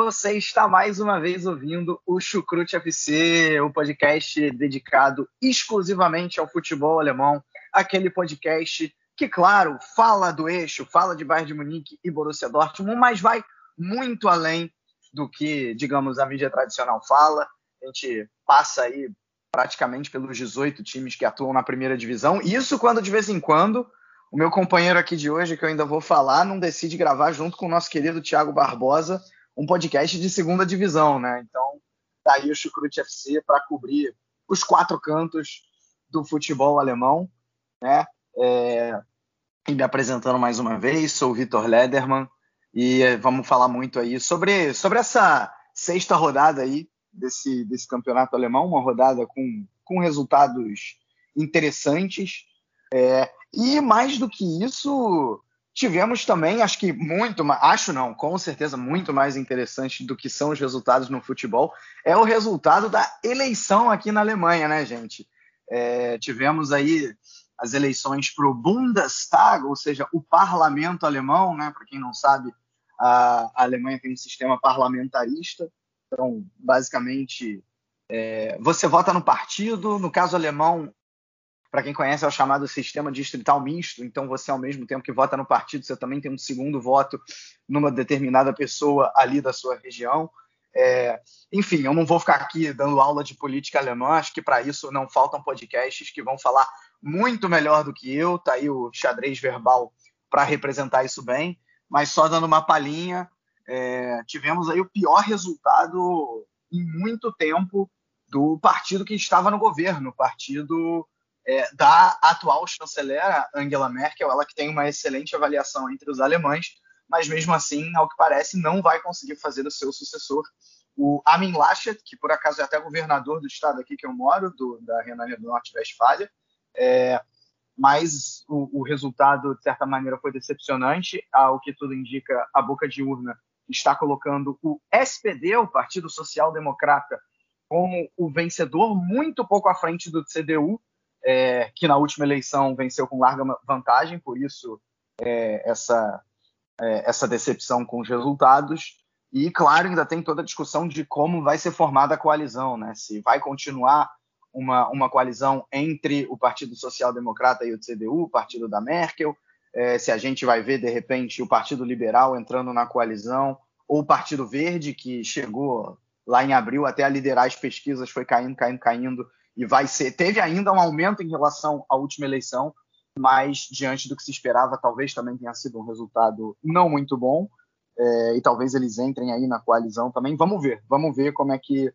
Você está mais uma vez ouvindo o Chucrute FC, o podcast dedicado exclusivamente ao futebol alemão, aquele podcast que, claro, fala do eixo, fala de Bayern de Munique e Borussia Dortmund, mas vai muito além do que, digamos, a mídia tradicional fala. A gente passa aí praticamente pelos 18 times que atuam na primeira divisão, isso quando de vez em quando o meu companheiro aqui de hoje, que eu ainda vou falar, não decide gravar junto com o nosso querido Thiago Barbosa um podcast de segunda divisão, né? Então, tá aí o Chucrute FC para cobrir os quatro cantos do futebol alemão, né? É... E me apresentando mais uma vez, sou o Vitor Lederman e vamos falar muito aí sobre, sobre essa sexta rodada aí desse, desse campeonato alemão, uma rodada com, com resultados interessantes. É, e mais do que isso, tivemos também, acho que muito, acho não, com certeza muito mais interessante do que são os resultados no futebol, é o resultado da eleição aqui na Alemanha, né, gente? É, tivemos aí as eleições para o Bundestag, ou seja, o parlamento alemão, né? Para quem não sabe, a, Alemanha tem um sistema parlamentarista, então, basicamente, é, você vota no partido, no caso alemão, para quem conhece, é o chamado sistema distrital misto. Então, você, ao mesmo tempo que vota no partido, você também tem um segundo voto numa determinada pessoa ali da sua região. É, enfim, eu não vou ficar aqui dando aula de política alemã, acho que para isso não faltam podcasts que vão falar muito melhor do que eu. Tá aí o xadrez verbal para representar isso bem. Mas só dando uma palhinha, é, tivemos aí o pior resultado em muito tempo do partido que estava no governo, o partido é, da atual chanceler Angela Merkel, ela que tem uma excelente avaliação entre os alemães, mas mesmo assim, ao que parece, não vai conseguir fazer o seu sucessor, o Armin Laschet, que por acaso é até governador do estado aqui que eu moro, do, da Renânia do Norte-Westfália, é, mas o, o, resultado, de certa maneira, foi decepcionante. Ao que tudo indica, a boca de urna está colocando o SPD, o Partido Social Democrata, como o vencedor, muito pouco à frente do CDU, é, que na última eleição venceu com larga vantagem, por isso é, essa, é, essa decepção com os resultados. E, claro, ainda tem toda a discussão de como vai ser formada a coalizão, né? se vai continuar uma, uma coalizão entre o Partido Social Democrata e o CDU, o partido da Merkel, é, se a gente vai ver, de repente, o Partido Liberal entrando na coalizão, ou o Partido Verde, que chegou lá em abril até a liderar as pesquisas, foi caindo, caindo, caindo, e vai ser. Teve ainda um aumento em relação à última eleição, mas diante do que se esperava, talvez também tenha sido um resultado não muito bom. É, e talvez eles entrem aí na coalizão também. Vamos ver, vamos ver como é que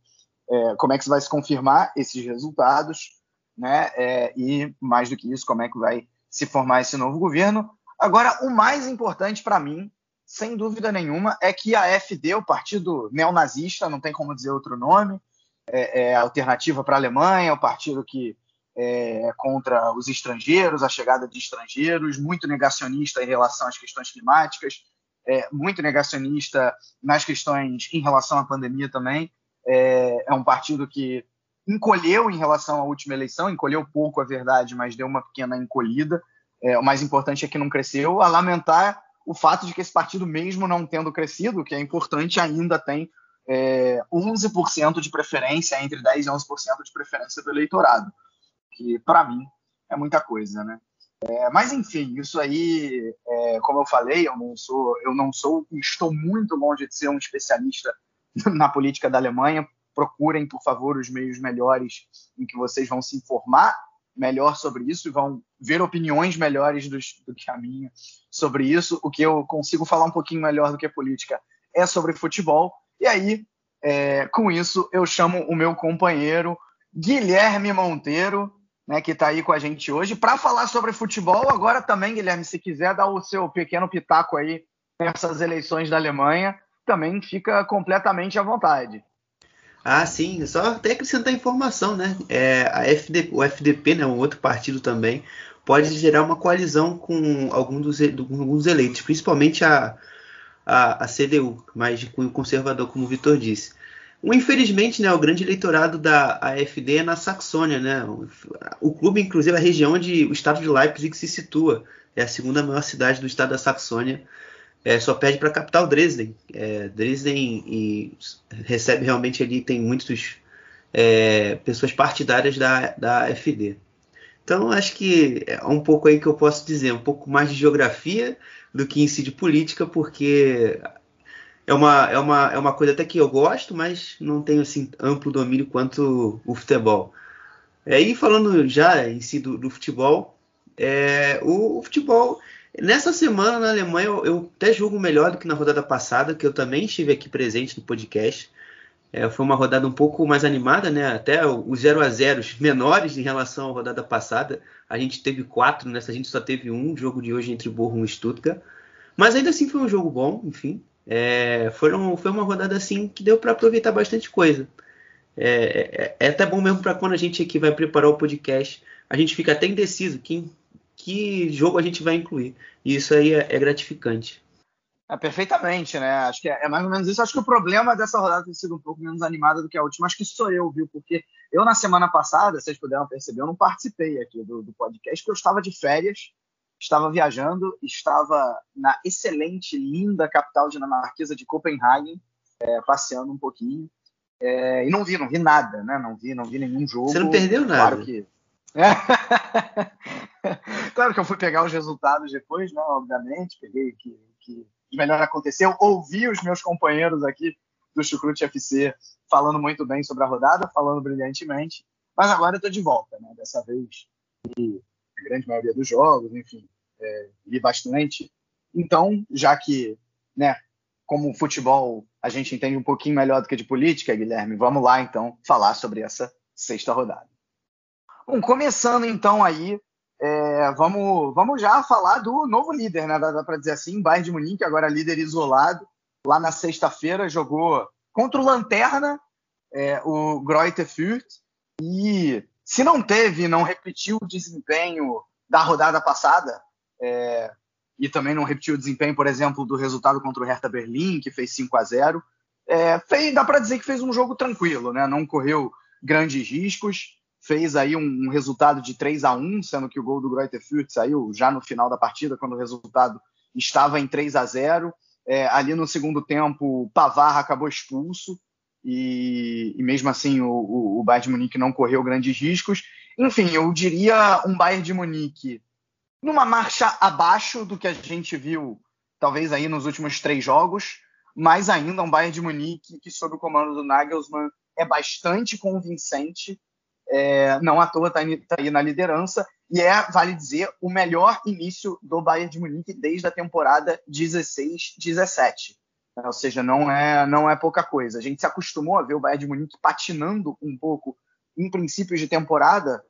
é, como é que vai se confirmar esses resultados, né? É, e mais do que isso, como é que vai se formar esse novo governo. Agora, o mais importante para mim, sem dúvida nenhuma, é que a AfD, o partido neonazista, não tem como dizer outro nome, é, é alternativa para a Alemanha, o partido que é contra os estrangeiros, a chegada de estrangeiros, muito negacionista em relação às questões climáticas, é, muito negacionista nas questões em relação à pandemia também. É, é um partido que encolheu em relação à última eleição, encolheu pouco, a verdade, mas deu uma pequena encolhida. É, o mais importante é que não cresceu. A lamentar o fato de que esse partido, mesmo não tendo crescido, que é importante, ainda tem é, 11% de preferência, entre 10% e 11% de preferência do eleitorado, que para mim é muita coisa, né? É, mas enfim, isso aí, é, como eu falei, eu não sou, eu não sou, estou muito longe de ser um especialista na política da Alemanha. Procurem, por favor, os meios melhores em que vocês vão se informar melhor sobre isso e vão ver opiniões melhores do, que a minha sobre isso. O que eu consigo falar um pouquinho melhor do que política é sobre futebol. E aí, É, com isso, eu chamo o meu companheiro Guilherme Monteiro, né, que está aí com a gente hoje, para falar sobre futebol. Agora também, Guilherme, se quiser dar o seu pequeno pitaco aí nessas eleições da Alemanha, também fica completamente à vontade. Ah, sim, só até acrescentar informação, né? É, a FD, o FDP, né, um outro partido também, pode gerar uma coalizão com algum dos, alguns eleitos, principalmente a, a, a CDU, mais de cunho conservador, como o Vitor disse. Um, infelizmente, né, o grande eleitorado da AfD é na Saxônia, né? O, o, clube, inclusive, é a região onde o estado de Leipzig se situa. É a segunda maior cidade do estado da Saxônia. É, só perde para a capital Dresden. É, Dresden e recebe realmente ali, tem muitas é, pessoas partidárias da, da AfD. Então, acho que é um pouco aí que eu posso dizer, um pouco mais de geografia do que em si de política, porque é uma, é uma, é uma coisa até que eu gosto, mas não tenho assim amplo domínio quanto o futebol. E falando já em si do, do futebol, é, o, o, futebol nessa semana na Alemanha eu, eu, até julgo melhor do que na rodada passada, que eu também estive aqui presente no podcast. É, foi uma rodada um pouco mais animada, né? Até os 0 a 0 menores em relação à rodada passada. A gente teve quatro, nessa a gente só teve um jogo de hoje entre Bochum e Stuttgart. Mas ainda assim foi um jogo bom, enfim. É, foram, foi uma rodada assim que deu para aproveitar bastante coisa. É, é, é até bom mesmo para quando a gente aqui vai preparar o podcast, a gente fica até indeciso que, que jogo a gente vai incluir. E isso aí é, é gratificante. É, perfeitamente, né? Acho que é, é, mais ou menos isso. Acho que o problema dessa rodada tem sido um pouco menos animada do que a última. Acho que sou eu, viu? Porque eu, na semana passada, vocês puderam perceber, eu não participei aqui do, do podcast, porque eu estava de férias, estava viajando, estava na excelente, linda capital dinamarquesa de Copenhagen, é, passeando um pouquinho. É, e não vi, não vi nada, né? Não vi, não vi nenhum jogo. Você não perdeu nada. Claro que. claro que eu fui pegar os resultados depois, né? Obviamente, peguei que, que melhor aconteceu. Ouvi os meus companheiros aqui do Chucrute FC falando muito bem sobre a rodada, falando brilhantemente. Mas agora eu estou de volta, né? Dessa vez, e a grande maioria dos jogos, enfim, é, li bastante. Então, já que, né, como futebol a gente entende um pouquinho melhor do que de política, Guilherme, vamos lá então falar sobre essa sexta rodada. Bom, começando então aí é, vamos, vamos já falar do novo líder, né? Dá, dá para dizer assim, Bayern de Munique, agora líder isolado. Lá na sexta-feira jogou contra o Lanterna, é, o Greuther Fürth, e se não teve, não repetiu o desempenho da rodada passada, é, e também não repetiu o desempenho, por exemplo, do resultado contra o Hertha Berlim, que fez 5 a 0 é, fez, dá para dizer que fez um jogo tranquilo, né? não correu grandes riscos fez aí um, um, resultado de 3 a 1 sendo que o gol do Greuther Fürth saiu já no final da partida, quando o resultado estava em 3 a 0 é, Ali no segundo tempo, o Pavar acabou expulso, e, e mesmo assim o, o, o, Bayern de Munique não correu grandes riscos. Enfim, eu diria um Bayern de Munique numa marcha abaixo do que a gente viu, talvez aí nos últimos três jogos, mas ainda um Bayern de Munique que, sob o comando do Nagelsmann, é bastante convincente é, não à toa está tá aí na liderança e é, vale dizer, o melhor início do Bayern de Munique desde a temporada 16-17. Ou seja, não é, não é pouca coisa. A gente se acostumou a ver o Bayern de Munique patinando um pouco em princípios de temporada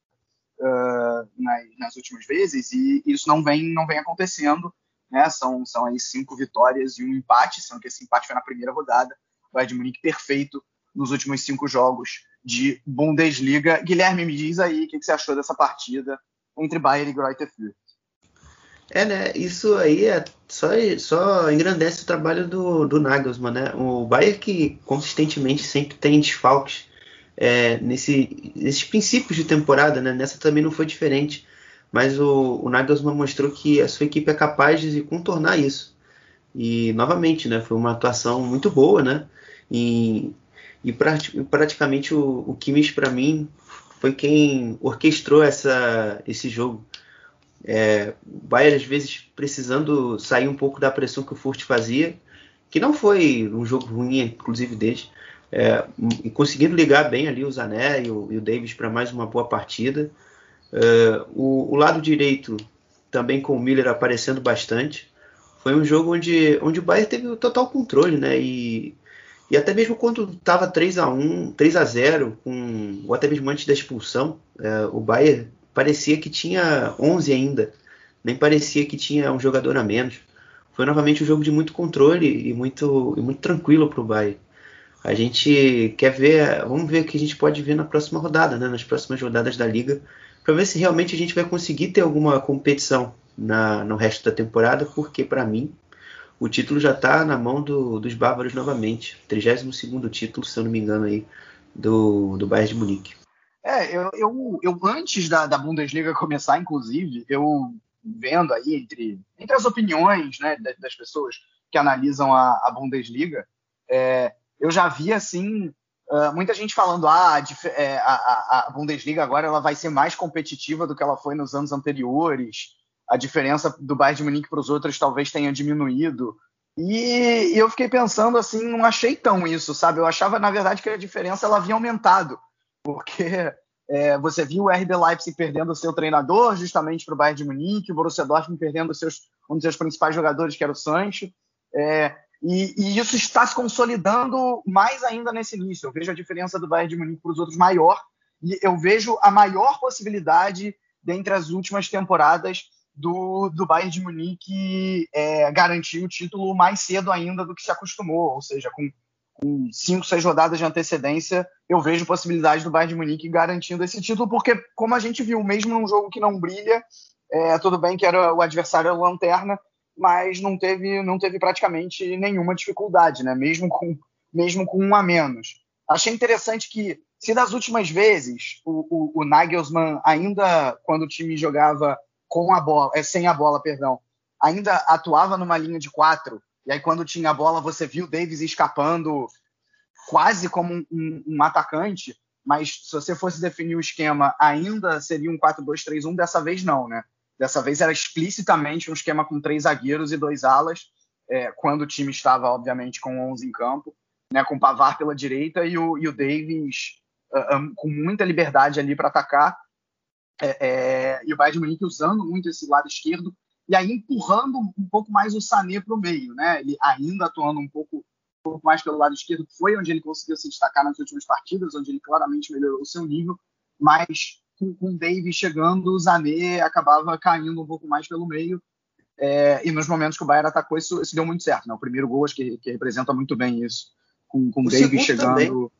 uh, nas, nas, últimas vezes e isso não vem, não vem acontecendo. Né? São, são aí cinco vitórias e um empate, sendo que esse empate foi na primeira rodada. O Bayern de Munique perfeito nos últimos cinco jogos de Bundesliga. Guilherme, me diz aí o que, você achou dessa partida entre Bayern e Greuther Fürth. É, né? Isso aí é só, só engrandece o trabalho do, do Nagelsmann, né? O Bayern que consistentemente sempre tem desfalques é, nesse, nesses princípios de temporada, né? Nessa também não foi diferente. Mas o, o Nagelsmann mostrou que a sua equipe é capaz de contornar isso. E novamente, né? Foi uma atuação muito boa, né? E e praticamente o, o Kimmich, para mim, foi quem orquestrou essa, esse jogo. É, o Bayern, às vezes, precisando sair um pouco da pressão que o Furt fazia, que não foi um jogo ruim, inclusive, desde, é, e conseguindo ligar bem ali o Zané e o, e o Davis para mais uma boa partida. É, o, o, lado direito, também com o Miller aparecendo bastante. Foi um jogo onde, onde o Bayern teve o total controle, né? E E até mesmo quando estava 3 a 1 3 a 0 com, ou até mesmo antes da expulsão, é, o Bayern parecia que tinha 11 ainda. Nem parecia que tinha um jogador a menos. Foi novamente um jogo de muito controle e muito, e muito tranquilo para o Bayern. A gente quer ver, vamos ver o que a gente pode ver na próxima rodada, né, nas próximas rodadas da liga, para ver se realmente a gente vai conseguir ter alguma competição na, no resto da temporada, porque para mim o título já está na mão do, dos bárbaros novamente. 32 título, se eu não me engano, aí, do, do Bayern de Munique. É, eu, eu, eu antes da, da, Bundesliga começar, inclusive, eu vendo aí entre, entre as opiniões né, das, pessoas que analisam a, a Bundesliga, é, eu já vi assim uh, muita gente falando ah, é, a, a, a, Bundesliga agora ela vai ser mais competitiva do que ela foi nos anos anteriores a diferença do Bayern de Munique para os outros talvez tenha diminuído. E eu fiquei pensando assim, não achei tão isso, sabe? Eu achava, na verdade, que a diferença ela havia aumentado, porque é, você viu o RB Leipzig perdendo o seu treinador justamente para o Bayern de Munique, o Borussia Dortmund perdendo seus, um dos seus principais jogadores, que era o Sancho. É, e, e, isso está se consolidando mais ainda nesse início. Eu vejo a diferença do Bayern de Munique para os outros maior, e eu vejo a maior possibilidade dentre as últimas temporadas do, do Bayern de Munique é, garantir o título mais cedo ainda do que se acostumou, ou seja, com, com cinco, seis rodadas de antecedência, eu vejo possibilidade do Bayern de Munique garantindo esse título, porque, como a gente viu, mesmo num jogo que não brilha, é, tudo bem que era o adversário era lanterna, mas não teve, não teve praticamente nenhuma dificuldade, né? mesmo, com, mesmo com um a menos. Achei interessante que, se das últimas vezes o, o, o Nagelsmann, ainda quando o time jogava com a bola, é, sem a bola, perdão, ainda atuava numa linha de quatro, e aí quando tinha a bola você viu o Davis escapando quase como um, um, um atacante, mas se você fosse definir o esquema, ainda seria um 4-2-3-1, dessa vez não, né? Dessa vez era explicitamente um esquema com três zagueiros e dois alas, é, quando o time estava, obviamente, com 11 em campo, né, com o Pavar pela direita e o, e o Davis uh, um, com muita liberdade ali para atacar, é, é, e o Bayern de Munique usando muito esse lado esquerdo e aí empurrando um pouco mais o Sané para o meio, né? Ele ainda atuando um pouco, um pouco mais pelo lado esquerdo, que foi onde ele conseguiu se destacar nas últimas partidas, onde ele claramente melhorou o seu nível, mas com, com o Davis chegando, o Sané acabava caindo um pouco mais pelo meio. É, e nos momentos que o Bayern atacou, isso, isso deu muito certo. Né? O primeiro gol acho que, que representa muito bem isso, com, com o Davis chegando. Também.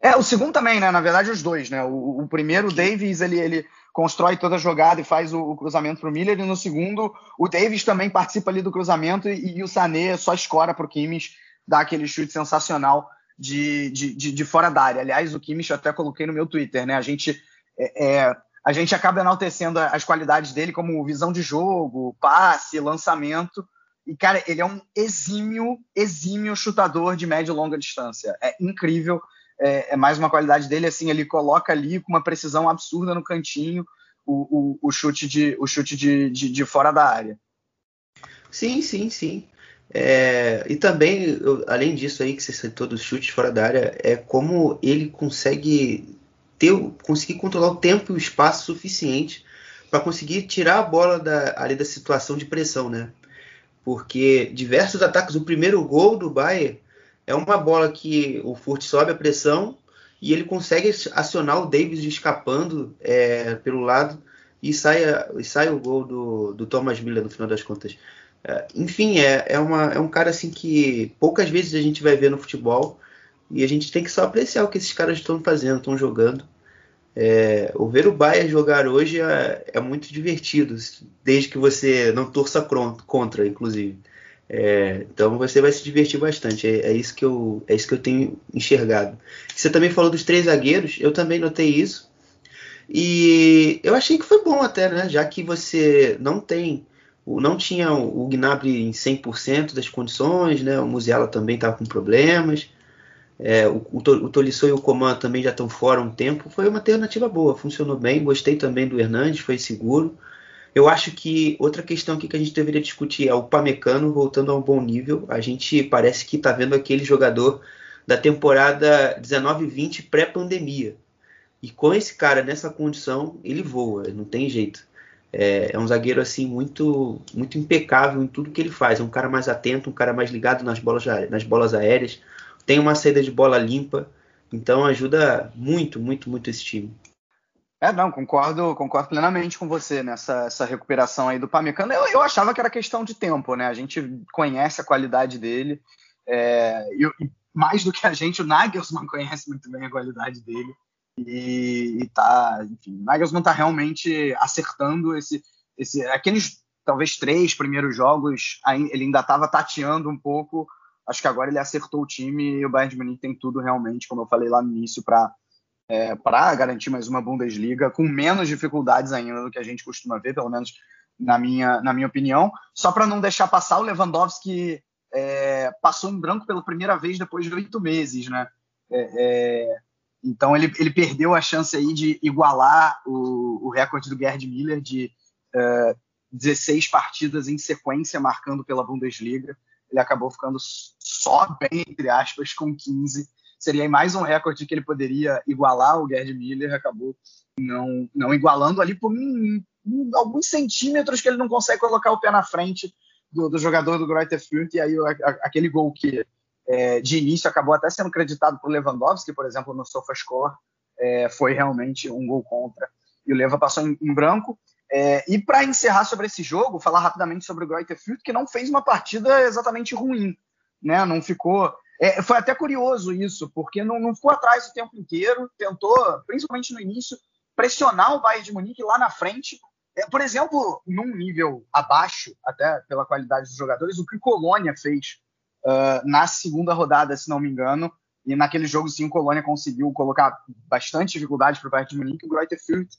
É, o segundo também, né? Na verdade, os dois, né? O, o primeiro, o Davis, ele, ele constrói toda a jogada e faz o, o cruzamento para o Miller, e no segundo, o Davis também participa ali do cruzamento e, e o Sané só escora para o Kimmich dar aquele chute sensacional de, de, de, de, fora da área. Aliás, o Kimmich eu até coloquei no meu Twitter, né? A gente, é, é, a gente acaba enaltecendo as qualidades dele como visão de jogo, passe, lançamento. E, cara, ele é um exímio, exímio chutador de média e longa distância. É incrível é, é, mais uma qualidade dele, assim, ele coloca ali com uma precisão absurda no cantinho o, o, o chute, de, o chute de, de, de, fora da área. Sim, sim, sim. É, e também, eu, além disso aí que você citou dos chutes fora da área, é como ele consegue ter, conseguir controlar o tempo e o espaço suficiente para conseguir tirar a bola da, ali da situação de pressão, né? Porque diversos ataques, o primeiro gol do Bayern é uma bola que o Furt sobe a pressão e ele consegue acionar o Davis escapando é, pelo lado e sai, e sai o gol do, do Thomas Miller no final das contas. É, enfim, é, é, uma, é um cara assim que poucas vezes a gente vai ver no futebol e a gente tem que só apreciar o que esses caras estão fazendo, estão jogando. É, o ver o Bayern jogar hoje é, é, muito divertido, desde que você não torça contra, inclusive. É, então você vai se divertir bastante. É, é, isso que eu, é isso que eu tenho enxergado. Você também falou dos três zagueiros, eu também notei isso. E eu achei que foi bom até, né? Já que você não tem, não tinha o Gnabry em 100% das condições, né? O Musiala também estava com problemas. É, o, o, o Tolisso e o Coman também já estão fora um tempo. Foi uma alternativa boa, funcionou bem. Gostei também do Hernandes, foi seguro. Eu acho que outra questão aqui que a gente deveria discutir é o Pamecano voltando a um bom nível. A gente parece que está vendo aquele jogador da temporada 19-20 pré-pandemia. E com esse cara nessa condição, ele voa, não tem jeito. É, é, um zagueiro assim muito muito impecável em tudo que ele faz. É um cara mais atento, um cara mais ligado nas bolas, nas bolas aéreas. tem uma saída de bola limpa, então ajuda muito, muito, muito esse time. É, não, concordo, concordo plenamente com você nessa essa recuperação aí do Pamecano. Eu, eu achava que era questão de tempo, né? A gente conhece a qualidade dele. É, e, e, mais do que a gente, o Nagelsmann conhece muito bem a qualidade dele. E, e tá, enfim, o Nagelsmann tá realmente acertando esse, esse aqueles talvez três primeiros jogos, ele ainda estava tateando um pouco. Acho que agora ele acertou o time e o Bayern de Munique tem tudo realmente, como eu falei lá no início, para é, para garantir mais uma Bundesliga com menos dificuldades ainda do que a gente costuma ver, pelo menos na minha, na minha opinião. Só para não deixar passar, o Lewandowski é, passou em branco pela primeira vez depois de oito meses, né? É, é então ele, ele perdeu a chance aí de igualar o, o recorde do Gerd Miller de 16 é, partidas em sequência marcando pela Bundesliga. Ele acabou ficando só bem, entre aspas, com 15 seria mais um recorde que ele poderia igualar o Gerd Miller, acabou não, não igualando ali por um, um, alguns centímetros que ele não consegue colocar o pé na frente do, do jogador do Greuther Fürth, e aí a, a, aquele gol que é, de início acabou até sendo creditado por Lewandowski, por exemplo, no SofaScore, é, foi realmente um gol contra. E o Leva passou em, em branco. É, e para encerrar sobre esse jogo, falar rapidamente sobre o Greuther Fürth, que não fez uma partida exatamente ruim, né? Não ficou é, foi até curioso isso, porque não, não ficou atrás o tempo inteiro, tentou, principalmente no início, pressionar o Bayern de Munique lá na frente. É, por exemplo, num nível abaixo, até pela qualidade dos jogadores, o que o Colônia fez uh, na segunda rodada, se não me engano, e naquele jogo sim o Colônia conseguiu colocar bastante dificuldade para o Bayern de Munique, o Greuther Fürth,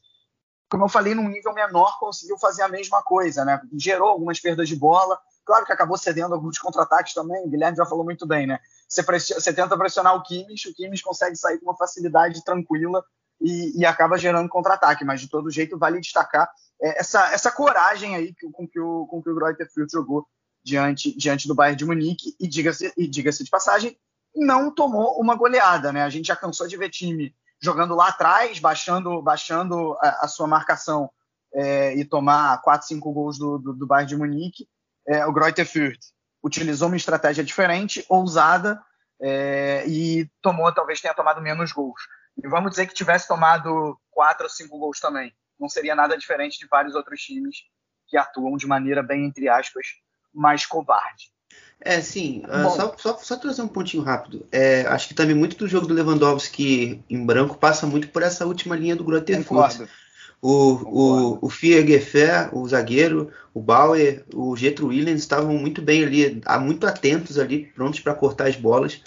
como eu falei, num nível menor, conseguiu fazer a mesma coisa, né? Gerou algumas perdas de bola, claro que acabou cedendo alguns contra-ataques também, o Guilherme já falou muito bem, né? Você, pressiona, você tenta pressionar o Kimmich, o Kimmich consegue sair com uma facilidade tranquila e, e acaba gerando contra-ataque, mas de todo jeito vale destacar é, essa, essa coragem aí com que o, com que o Greuther Fürth jogou diante, diante do Bayern de Munique e diga-se diga de passagem, não tomou uma goleada, né? A gente já cansou de ver time jogando lá atrás, baixando, baixando a, a sua marcação é, e tomar 4, 5 gols do, do, do Bayern de Munique. É, o Greuther Fürth utilizou uma estratégia diferente, ousada, é, e tomou, talvez tenha tomado menos gols. E vamos dizer que tivesse tomado quatro ou cinco gols também. Não seria nada diferente de vários outros times que atuam de maneira bem, entre aspas, mais covarde. É, sim. Uh, só, só, só, trazer um pontinho rápido. É, acho que também muito do jogo do Lewandowski em branco passa muito por essa última linha do Grotefurt. O, o, o Fiergefer, o zagueiro, o Bauer, o Getro Williams estavam muito bem ali, muito atentos ali, prontos para cortar as bolas.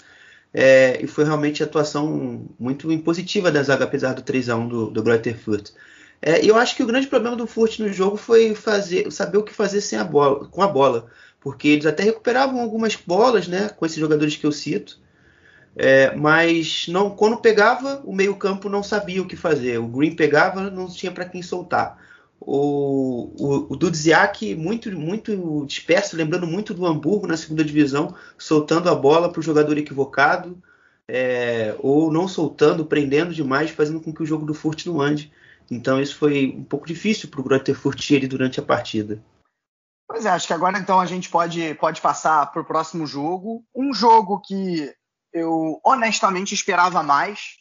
É, e foi realmente a atuação muito impositiva da zaga, apesar do 3x1 do, do Greuther Fürth. É, e eu acho que o grande problema do Furt no jogo foi fazer, saber o que fazer sem a bola, com a bola. Porque eles até recuperavam algumas bolas né, com esses jogadores que eu cito, é, mas não, quando pegava, o meio-campo não sabia o que fazer. O Green pegava, não tinha para quem soltar. O, o, o Dudziak, muito, muito disperso, lembrando muito do Hamburgo na segunda divisão, soltando a bola para o jogador equivocado, é, ou não soltando, prendendo demais, fazendo com que o jogo do Furt não ande. Então isso foi um pouco difícil para o Greuther Furt ele durante a partida. Pois é, acho que agora então a gente pode, pode passar para o próximo jogo. Um jogo que eu honestamente esperava mais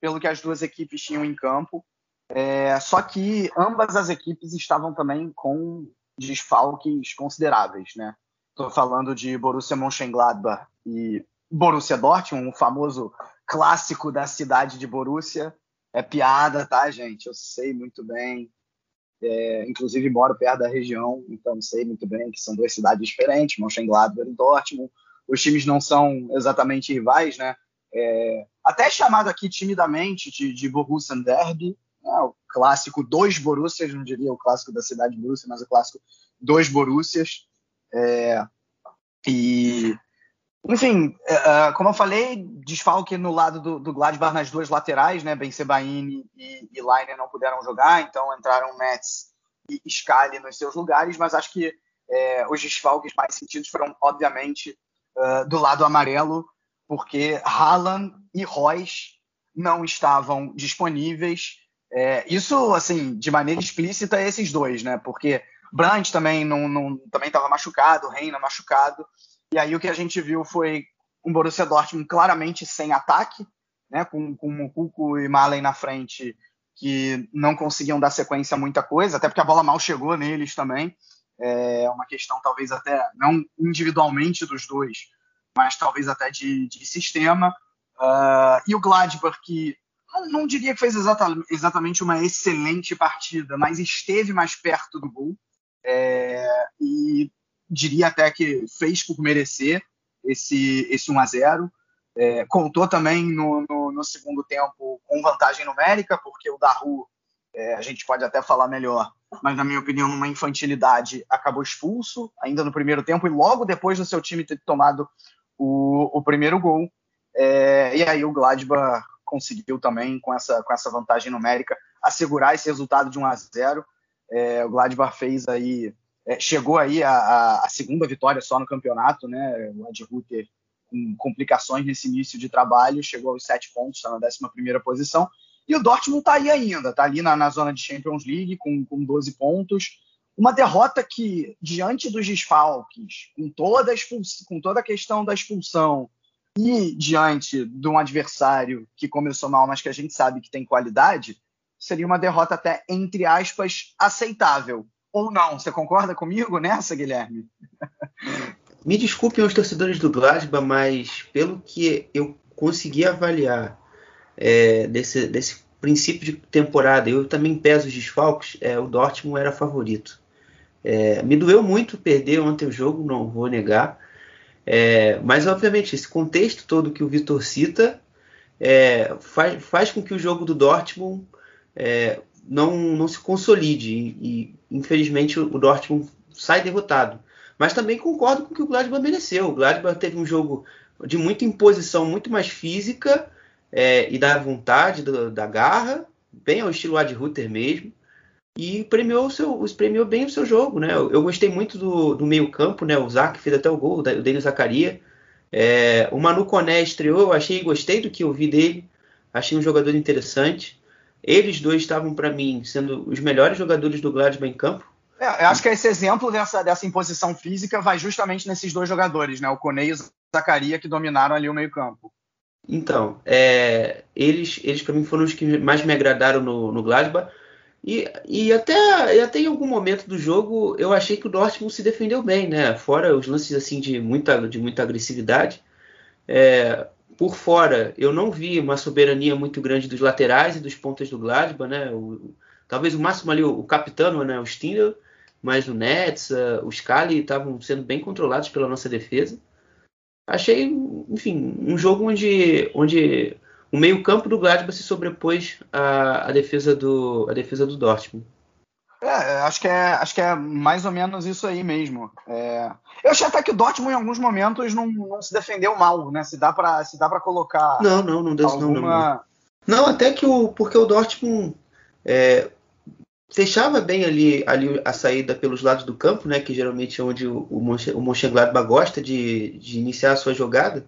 pelo que as duas equipes tinham em campo. É, só que ambas as equipes estavam também com desfalques consideráveis, né? Estou falando de Borussia Mönchengladbach e Borussia Dortmund, um famoso clássico da cidade de Borussia. É piada, tá, gente? Eu sei muito bem. É, inclusive moro perto da região, então sei muito bem que são duas cidades diferentes, Mönchengladbach e Dortmund os times não são exatamente rivais, né? É, até chamado aqui timidamente de, de Borussia Derby, né? o clássico dois Borussias, não diria o clássico da cidade de Borussia, mas o clássico dois Borussias. É, e, enfim, é, é, como eu falei, desfalque no lado do, do Gladbach nas duas laterais, né? Ben Sebaini e, e Leiner não puderam jogar, então entraram Metz e Scali nos seus lugares, mas acho que é, os desfalques mais sentidos foram, obviamente, uh, do lado amarelo, porque Haaland e Royce não estavam disponíveis. É, isso, assim, de maneira explícita, esses dois, né? Porque Brandt também não, não também estava machucado, Reina machucado. E aí o que a gente viu foi um Borussia Dortmund claramente sem ataque, né, com, com Mucuco e Malen na frente, que não conseguiam dar sequência a muita coisa, até porque a bola mal chegou neles também. É uma questão talvez até não individualmente dos dois, mas talvez até de, de sistema. Uh, e o Gladbach, que não diria que fez exatamente uma excelente partida, mas esteve mais perto do gol. É, e diria até que fez por merecer esse, esse 1 a 0 é, contou também no, no, no, segundo tempo com vantagem numérica, porque o Daru, é, a gente pode até falar melhor, mas na minha opinião, numa infantilidade, acabou expulso ainda no primeiro tempo e logo depois do seu time ter tomado o, o primeiro gol. É, e aí o Gladbach conseguiu também, com essa, com essa vantagem numérica, assegurar esse resultado de 1 a 0 é, O Gladbach fez aí, é, chegou aí a, a, segunda vitória só no campeonato, né? O Ed Rutter com complicações nesse início de trabalho, chegou aos sete pontos, está na 11 primeira posição. E o Dortmund está aí ainda, está ali na, na, zona de Champions League com, com 12 pontos. Uma derrota que, diante dos desfalques, com toda, a com toda a questão da expulsão, e diante de um adversário que começou mal, mas que a gente sabe que tem qualidade, seria uma derrota até, entre aspas, aceitável. Ou não? Você concorda comigo nessa, Guilherme? Me desculpem os torcedores do Glasgow, mas pelo que eu consegui avaliar é, desse, desse princípio de temporada, eu também peso os desfalques, é, o Dortmund era favorito. É, me doeu muito perder ontem o jogo, não vou negar. É, mas, obviamente, esse contexto todo que o Vitor cita é, faz, faz com que o jogo do Dortmund é, não, não se consolide. E, e, infelizmente, o Dortmund sai derrotado. Mas também concordo com o que o Gladbach mereceu. O Gladbach teve um jogo de muita imposição, muito mais física é, e da vontade, do, da garra, bem ao estilo Ad Ruther mesmo e premiou, seu, premiou bem o seu jogo, né? Eu, eu gostei muito do, do meio campo, né? O Zac fez até o gol, o Denis Zacaria. É, o Manu Coné estreou, eu achei, gostei do que eu vi dele, achei um jogador interessante. Eles dois estavam para mim sendo os melhores jogadores do Gladbach em campo. É, eu acho que esse exemplo dessa, dessa imposição física vai justamente nesses dois jogadores, né? O Coné e o Zacaria que dominaram ali o meio campo. Então, é, eles, eles para mim foram os que mais me agradaram no, no. E, e, até, e até em algum momento do jogo eu achei que o Dortmund se defendeu bem, né? Fora os lances assim de muita, de muita agressividade. É, por fora, eu não vi uma soberania muito grande dos laterais e dos pontas do Gladbach, né? O, talvez o máximo ali, o, o capitão, né? O Stindl, mas o Nets, uh, o Scali estavam sendo bem controlados pela nossa defesa. Achei, enfim, um jogo onde, onde o meio-campo do Gladbach se sobrepôs à, à, defesa do, à defesa do Dortmund. É, acho que é, acho que é mais ou menos isso aí mesmo. É, eu achei até que o Dortmund em alguns momentos não, não se defendeu mal, né? Se dá para se dá para colocar. Não, não, não deu alguma... não, não, não. até que o porque o Dortmund é, fechava bem ali, ali a saída pelos lados do campo, né? Que geralmente é onde o, o Mönchengladbach gosta de, de iniciar a sua jogada.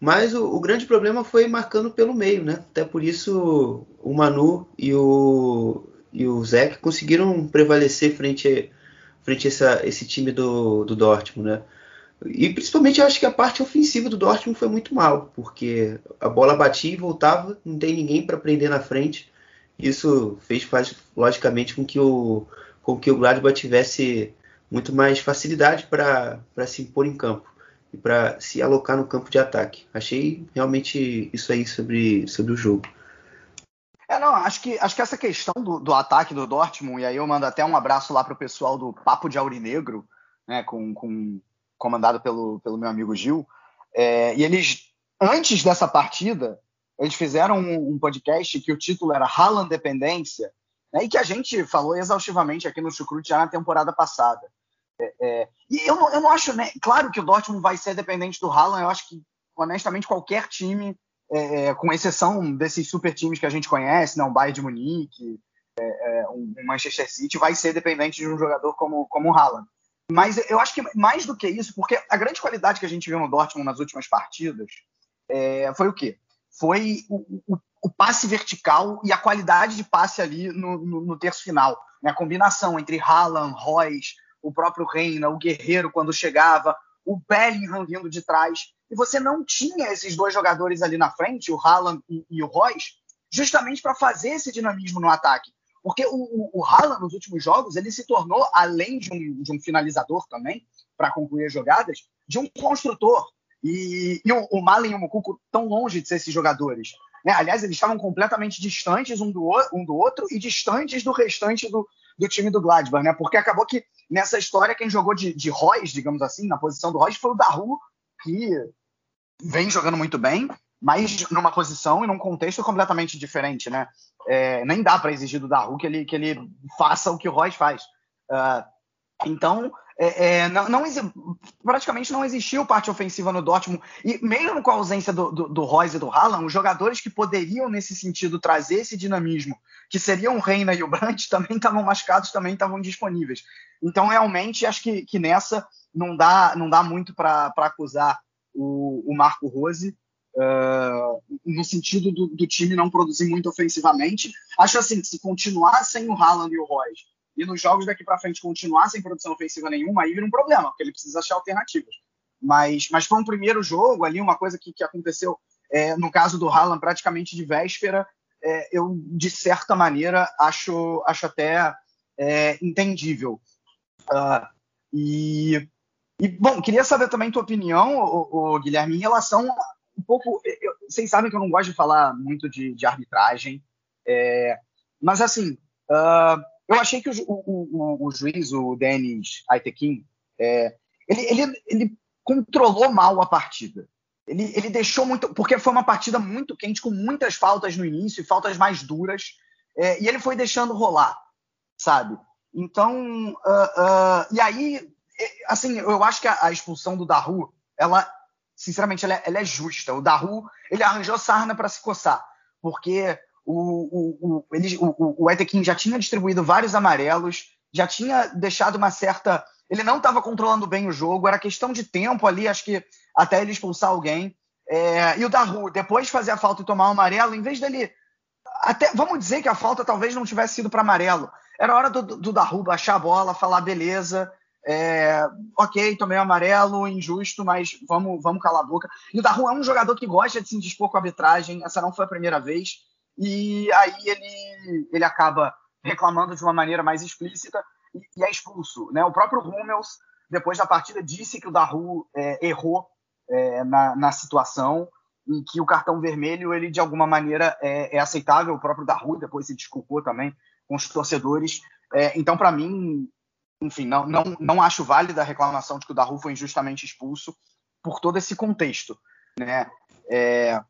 Mas o, o, grande problema foi marcando pelo meio, né? Até por isso o Manu e o, e o Zeke conseguiram prevalecer frente, frente a essa, esse time do, do Dortmund, né? E principalmente eu acho que a parte ofensiva do Dortmund foi muito mal, porque a bola batia e voltava, não tem ninguém para prender na frente. Isso fez, logicamente, com que o, com que o Gladbach tivesse muito mais facilidade para se impor em campo e para se alocar no campo de ataque. Achei realmente isso aí sobre, sobre o jogo. É, não, acho que, acho que essa questão do, do ataque do Dortmund, e aí eu mando até um abraço lá para o pessoal do Papo de Aurinegro, né, com, com, comandado pelo, pelo meu amigo Gil, é, e eles, antes dessa partida, eles fizeram um, um podcast que o título era Haaland Dependência, né, e que a gente falou exaustivamente aqui no Chucrute já na temporada passada. É, é, e eu não, eu não acho, né? Claro que o Dortmund vai ser dependente do Haaland. Eu acho que, honestamente, qualquer time, é, é com exceção desses super times que a gente conhece, né, um Bayern de Munique, é, é, um, Manchester City, vai ser dependente de um jogador como, como o Haaland. Mas eu acho que mais do que isso, porque a grande qualidade que a gente viu no Dortmund nas últimas partidas foi o quê? Foi o, o, o, passe vertical e a qualidade de passe ali no, no, no terço final. Né? A combinação entre Haaland, Royce, o próprio Reina, o Guerreiro quando chegava, o Bellingham vindo de trás. e você não tinha esses dois jogadores ali na frente, o Haaland e, e o Royce, justamente para fazer esse dinamismo no ataque. Porque o, o, o Haaland, nos últimos jogos, ele se tornou, além de um, de um finalizador também, para concluir as jogadas, de um construtor. E, e o, o Malen e o Mukuku tão longe de ser esses jogadores. Né? Aliás, eles estavam completamente distantes um do, um do outro e distantes do restante do, do time do Gladbach, né? Porque acabou que nessa história quem jogou de, de Royce, digamos assim, na posição do Royce, foi o Daru, que vem jogando muito bem, mas numa posição e num contexto completamente diferente, né? É, nem dá para exigir do Daru que ele, que ele faça o que o Royce faz. Uh, então, é, é, não, não, praticamente não existiu parte ofensiva no Dortmund. E mesmo com a ausência do, do, do e do Haaland, os jogadores que poderiam, nesse sentido, trazer esse dinamismo, que seriam o Reina e o Brandt, também estavam machucados, também estavam disponíveis. Então, realmente, acho que, que nessa não dá, não dá muito para acusar o, o, Marco Rose. Uh, no sentido do, do, time não produzir muito ofensivamente. Acho assim, se continuar sem o Haaland e o Royce e nos jogos daqui para frente continuar sem produção ofensiva nenhuma, aí vira um problema, porque ele precisa achar alternativas. Mas, mas foi um primeiro jogo ali, uma coisa que, que aconteceu é, no caso do Haaland praticamente de véspera, é, eu, de certa maneira, acho, acho até é, entendível. Uh, e, e, bom, queria saber também tua opinião, o, o Guilherme, em relação um pouco. Eu, vocês sabem que eu não gosto de falar muito de, de arbitragem, é, mas assim. Uh, eu achei que o, o, o, o juiz, o Denis Aitekin, é, ele, ele, ele controlou mal a partida. Ele, ele deixou muito. Porque foi uma partida muito quente, com muitas faltas no início, faltas mais duras. É, e ele foi deixando rolar, sabe? Então. Uh, uh, e aí, assim, eu acho que a, a expulsão do Daru, ela, sinceramente, ela é, ela é, justa. O Daru, ele arranjou sarna para se coçar. Porque o, o, o, ele, o, o Etekin já tinha distribuído vários amarelos, já tinha deixado uma certa. Ele não estava controlando bem o jogo, era questão de tempo ali, acho que até ele expulsar alguém. É, e o Daru, depois de fazer a falta e tomar o amarelo, em vez dele. Até, vamos dizer que a falta talvez não tivesse sido para amarelo. Era hora do, do Daru baixar a bola, falar, beleza, é, ok, tomei o amarelo, injusto, mas vamos, vamos calar a boca. E o Daru é um jogador que gosta de se indispor com a arbitragem, essa não foi a primeira vez e aí ele, ele acaba reclamando de uma maneira mais explícita e, e é expulso. Né? O próprio Hummels, depois da partida, disse que o Daru é, errou é, na, na situação e que o cartão vermelho, ele de alguma maneira é, é aceitável. O próprio Daru depois se desculpou também com os torcedores. É, então, para mim, enfim, não, não, não acho válida a reclamação de que o Daru foi injustamente expulso por todo esse contexto. Né? É,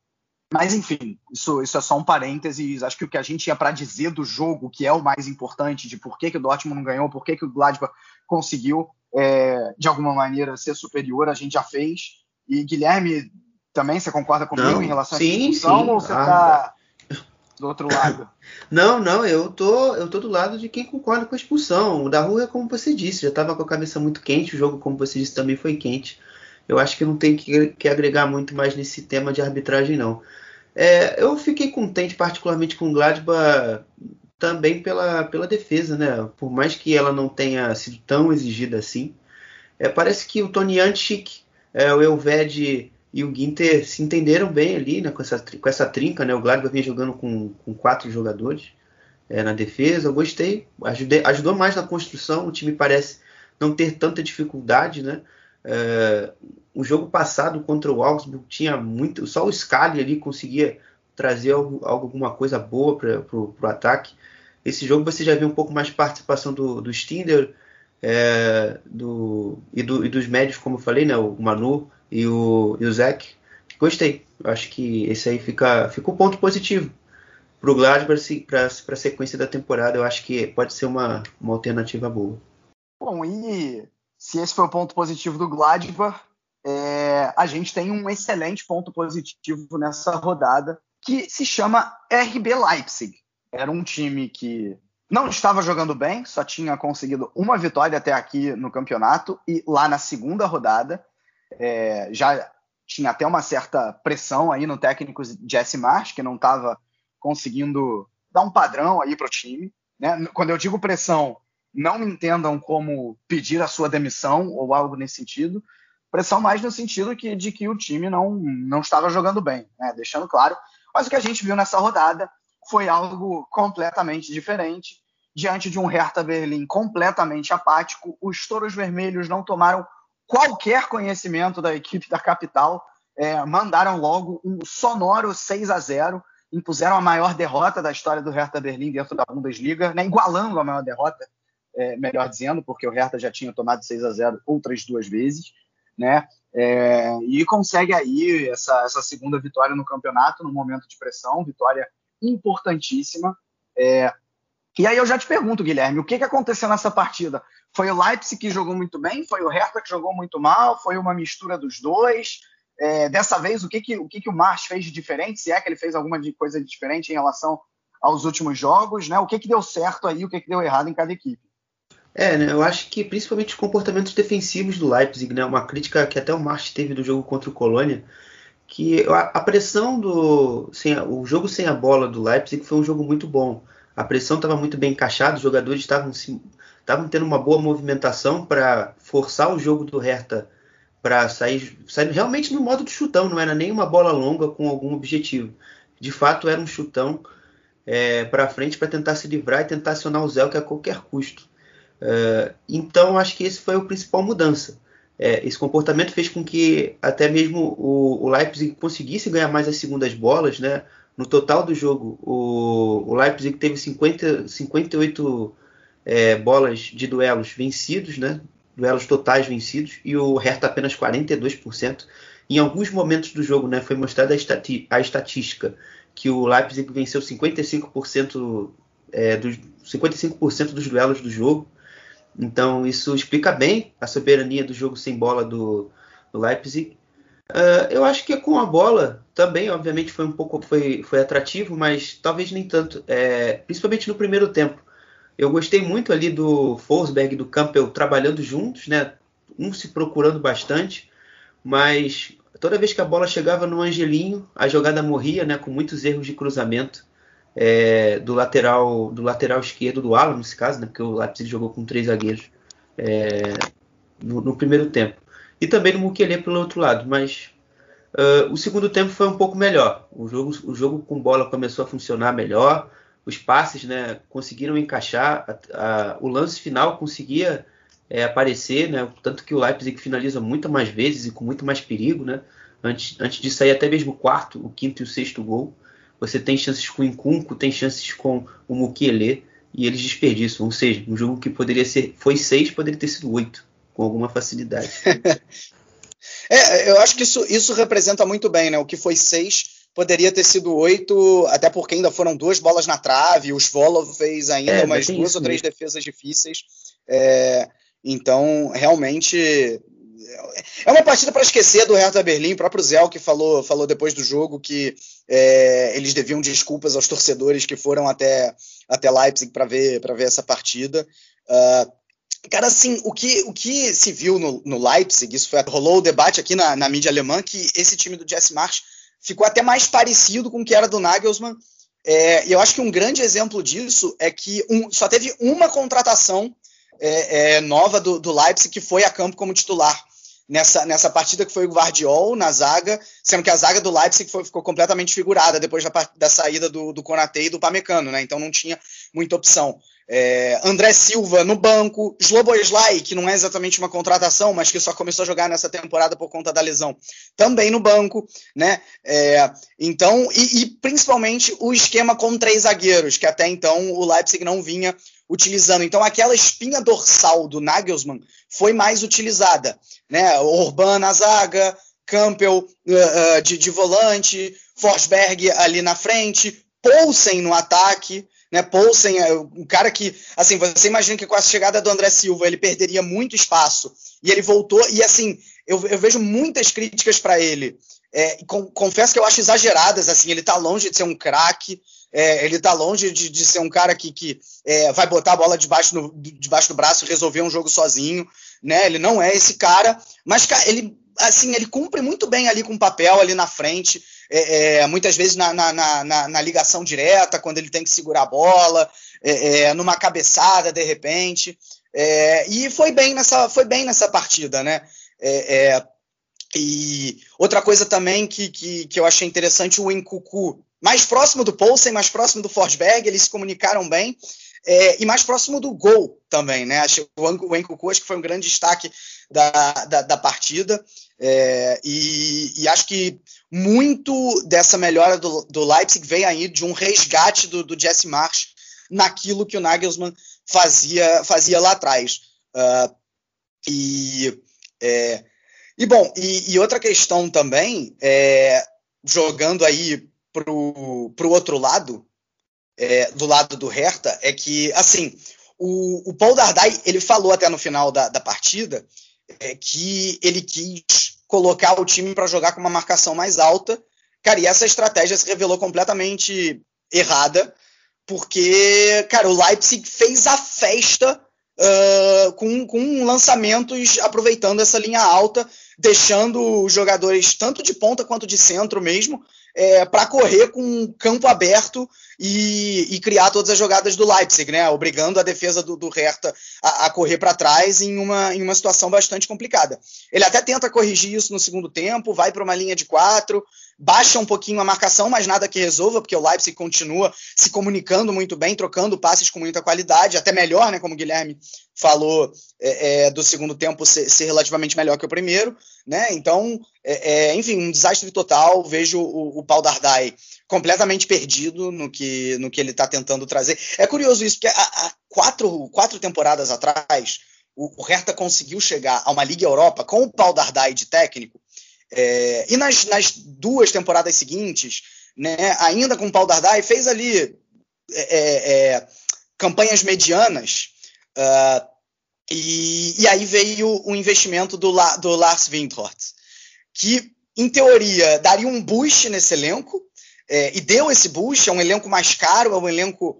mas, enfim, isso, isso é só um parênteses. Acho que o que a gente tinha para dizer do jogo, que é o mais importante, de por que, que o Dortmund não ganhou, por que, que o Gladbach conseguiu, é, de alguma maneira, ser superior, a gente já fez. E, Guilherme, também você concorda comigo não, em relação sim, a discussão, sim. ou você está ah, do outro lado? Não, não, eu tô, eu tô do lado de quem concorda com a expulsão. O da rua é como você disse, já estava com a cabeça muito quente, o jogo, como você disse, também foi quente eu acho que não tem que, que agregar muito mais nesse tema de arbitragem, não. É, eu fiquei contente, particularmente com o Gladbach, também pela, pela defesa, né? Por mais que ela não tenha sido tão exigida assim. É, parece que o Tony Antic, é, o Elved e o Ginter se entenderam bem ali né, com, essa, com essa trinca. Né? O Gladbach vinha jogando com, com quatro jogadores é, na defesa. Eu gostei, ajudei, ajudou mais na construção. O time parece não ter tanta dificuldade, né? É, o jogo passado contra o Augsburg tinha muito. Só o Scali ali conseguia trazer algo, alguma coisa boa para o ataque. Esse jogo você já viu um pouco mais de participação do, do Stinder é, do, e, do, e, dos médios, como eu falei, né? O Manu e o, e o. Gostei. Acho que esse aí fica, fica um ponto positivo para o Gladbach para a sequência da temporada. Eu acho que pode ser uma, uma alternativa boa. Bom, e se esse foi o ponto positivo do Gladbach, é, a gente tem um excelente ponto positivo nessa rodada que se chama RB Leipzig. Era um time que não estava jogando bem, só tinha conseguido uma vitória até aqui no campeonato e lá na segunda rodada é, já tinha até uma certa pressão aí no técnico Jesse Marsh, que não estava conseguindo dar um padrão aí para o time. Né? Quando eu digo pressão, não me entendam como pedir a sua demissão ou algo nesse sentido, pressão mais no sentido que, de que o time não, não estava jogando bem, né? deixando claro. Mas o que a gente viu nessa rodada foi algo completamente diferente. Diante de um Hertha Berlim completamente apático, os Touros Vermelhos não tomaram qualquer conhecimento da equipe da capital, é, mandaram logo um sonoro 6 a 0 impuseram a maior derrota da história do Hertha Berlim dentro da Bundesliga, né, igualando a maior derrota, é, melhor dizendo, porque o Hertha já tinha tomado 6 a 0 outras duas vezes, né? É, e consegue aí essa, essa, segunda vitória no campeonato, no momento de pressão, vitória importantíssima. É, e aí eu já te pergunto, Guilherme, o que, que aconteceu nessa partida? Foi o Leipzig que jogou muito bem? Foi o Hertha que jogou muito mal? Foi uma mistura dos dois? É, dessa vez, o que, que, o, que, que o March fez de diferente? Se é que ele fez alguma coisa diferente em relação aos últimos jogos, né? O que, que deu certo aí, o que, que deu errado em cada equipe? É, né, eu acho que principalmente os comportamentos defensivos do Leipzig, né? Uma crítica que até o March teve do jogo contra o Colônia, que a, a pressão do. Sem, o jogo sem a bola do Leipzig foi um jogo muito bom. A pressão estava muito bem encaixada, os jogadores estavam tendo uma boa movimentação para forçar o jogo do Hertha para sair, sair realmente no modo de chutão, não era nem uma bola longa com algum objetivo. De fato, era um chutão é, para frente para tentar se livrar e tentar acionar o Zelk a qualquer custo. É, então, acho que esse foi a principal mudança. É, esse comportamento fez com que até mesmo o, o, Leipzig conseguisse ganhar mais as segundas bolas. Né? No total do jogo, o, o Leipzig teve 50, 58 é, bolas de duelos vencidos, né? duelos totais vencidos e o Hertha apenas 42%. Em alguns momentos do jogo né, foi mostrada a estatística que o Leipzig venceu 55%, é, dos, 55% dos duelos do jogo. Então isso explica bem a soberania do jogo sem bola do, do Leipzig. Uh, eu acho que com a bola também, obviamente, foi um pouco foi, foi atrativo, mas talvez nem tanto, é, principalmente no primeiro tempo. Eu gostei muito ali do Forsberg e do Campbell trabalhando juntos, né? Um se procurando bastante, mas toda vez que a bola chegava no Angelinho, a jogada morria, né? Com muitos erros de cruzamento é, do lateral do lateral esquerdo do Alan, nesse caso, né? Porque o Leipzig jogou com três zagueiros é, no, no, primeiro tempo. E também no Mukele pelo outro lado, mas uh, o segundo tempo foi um pouco melhor. O jogo, o jogo com bola começou a funcionar melhor os passes né, conseguiram encaixar, a, a, o lance final conseguia é, aparecer, né, tanto que o Leipzig finaliza muito mais vezes e com muito mais perigo, né, antes, antes de sair até mesmo o quarto, o quinto e o sexto gol. Você tem chances com o Incunco, tem chances com o Mukiele e eles desperdiçam. Ou seja, um jogo que poderia ser foi seis, poderia ter sido oito, com alguma facilidade. é, eu acho que isso, isso representa muito bem, né? O que foi seis poderia ter sido oito, até porque ainda foram duas bolas na trave, o Svolov fez ainda é, umas duas ou três defesas difíceis. É, então, realmente. É uma partida para esquecer do Hertha Berlim. O próprio Zé que falou, falou depois do jogo que é, eles deviam desculpas aos torcedores que foram até, até Leipzig para ver, ver essa partida. Uh, Cara, assim, o que, o que se viu no, no Leipzig, isso foi, rolou o debate aqui na, na mídia alemã, que esse time do Jesse March ficou até mais parecido com o que era do Nagelsmann. É, e eu acho que um grande exemplo disso é que um, só teve uma contratação é, é, nova do, do, Leipzig que foi a campo como titular nessa, nessa partida, que foi o Guardiol na zaga, sendo que a zaga do Leipzig foi, ficou completamente figurada depois da, da saída do, do Konate e do Pamecano, né? então não tinha muita opção. É, André Silva no banco, Sloboslai, que não é exatamente uma contratação, mas que só começou a jogar nessa temporada por conta da lesão, também no banco, né? É, então, e, e, principalmente o esquema com três zagueiros, que até então o Leipzig não vinha utilizando. Então, aquela espinha dorsal do Nagelsmann foi mais utilizada, né? Orban na zaga, Campbell uh, uh, de, de volante, Forsberg ali na frente, Poulsen no ataque né? Poulsen é um cara que, assim, você imagina que com a chegada do André Silva ele perderia muito espaço e ele voltou e assim eu, eu vejo muitas críticas para ele. É, com, confesso que eu acho exageradas, assim, ele está longe de ser um craque, é, ele está longe de, de, ser um cara que, que é, vai botar a bola debaixo, no, debaixo do braço e resolver um jogo sozinho, né? Ele não é esse cara, mas ele assim, ele cumpre muito bem ali com o papel ali na frente é, é, muitas vezes na, na, na, na, ligação direta, quando ele tem que segurar a bola, é, é numa cabeçada de repente. E foi bem nessa, foi bem nessa partida, né? E outra coisa também que, que, que eu achei interessante, o Encucu, mais próximo do Poulsen, mais próximo do Forsberg, eles se comunicaram bem. É, e mais próximo do gol também, né? O Encucu acho que foi um grande destaque da, da, da partida. É, e, e, acho que muito dessa melhora do, do, Leipzig veio aí de um resgate do, do Jesse Marsch naquilo que o Nagelsmann fazia, fazia lá atrás. Uh, e, é, e bom, e, e, outra questão também, é, jogando aí para o outro lado, é, do lado do Hertha, é que, assim, o, o Paul Dardai, ele falou até no final da, da partida é, que ele quis colocar o time para jogar com uma marcação mais alta. Cara, e essa estratégia se revelou completamente errada, porque, cara, o Leipzig fez a festa uh, com, com lançamentos aproveitando essa linha alta, deixando os jogadores tanto de ponta quanto de centro mesmo é, para correr com o campo aberto e, e, criar todas as jogadas do Leipzig, né? Obrigando a defesa do, do Hertha a, a correr para trás em uma, em uma situação bastante complicada. Ele até tenta corrigir isso no segundo tempo, vai para uma linha de quatro, baixa um pouquinho a marcação, mas nada que resolva, porque o Leipzig continua se comunicando muito bem, trocando passes com muita qualidade, até melhor, né? Como o Guilherme falou é, é, do segundo tempo ser, ser, relativamente melhor que o primeiro, né? Então, é, é enfim, um desastre total. Vejo o, o Paul Dardai completamente perdido no que, no que ele está tentando trazer. É curioso isso, porque há, quatro, quatro temporadas atrás, o, o Hertha conseguiu chegar a uma Liga Europa com o Paul Dardai de técnico é, e nas, nas, duas temporadas seguintes, né, ainda com o Paul Dardai, fez ali é, é, é campanhas medianas. Uh, e, e, aí veio o investimento do, do Lars Windhorst, que, em teoria, daria um boost nesse elenco, é, e deu esse boost. É um elenco mais caro, é um elenco,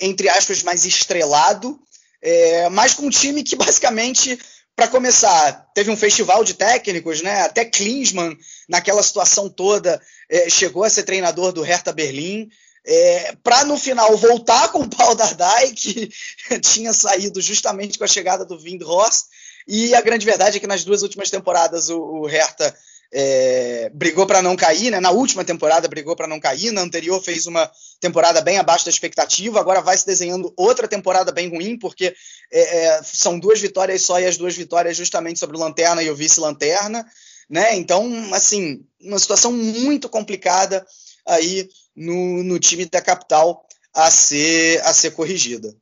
entre aspas, mais estrelado, é, mas com um time que basicamente para começar, teve um festival de técnicos, né? Até Klinsmann, naquela situação toda, é, chegou a ser treinador do Hertha Berlim. É, para no final voltar com o Paul Dardai, que tinha saído justamente com a chegada do Windhorst. E a grande verdade é que nas duas últimas temporadas o, o Hertha é, brigou para não cair, né? Na última temporada brigou para não cair, na anterior fez uma temporada bem abaixo da expectativa, agora vai se desenhando outra temporada bem ruim, porque é, é, são duas vitórias só e as duas vitórias justamente sobre o Lanterna e o Vice-Lanterna, né? Então, assim, uma situação muito complicada aí no, no time da capital a ser, a ser corrigida.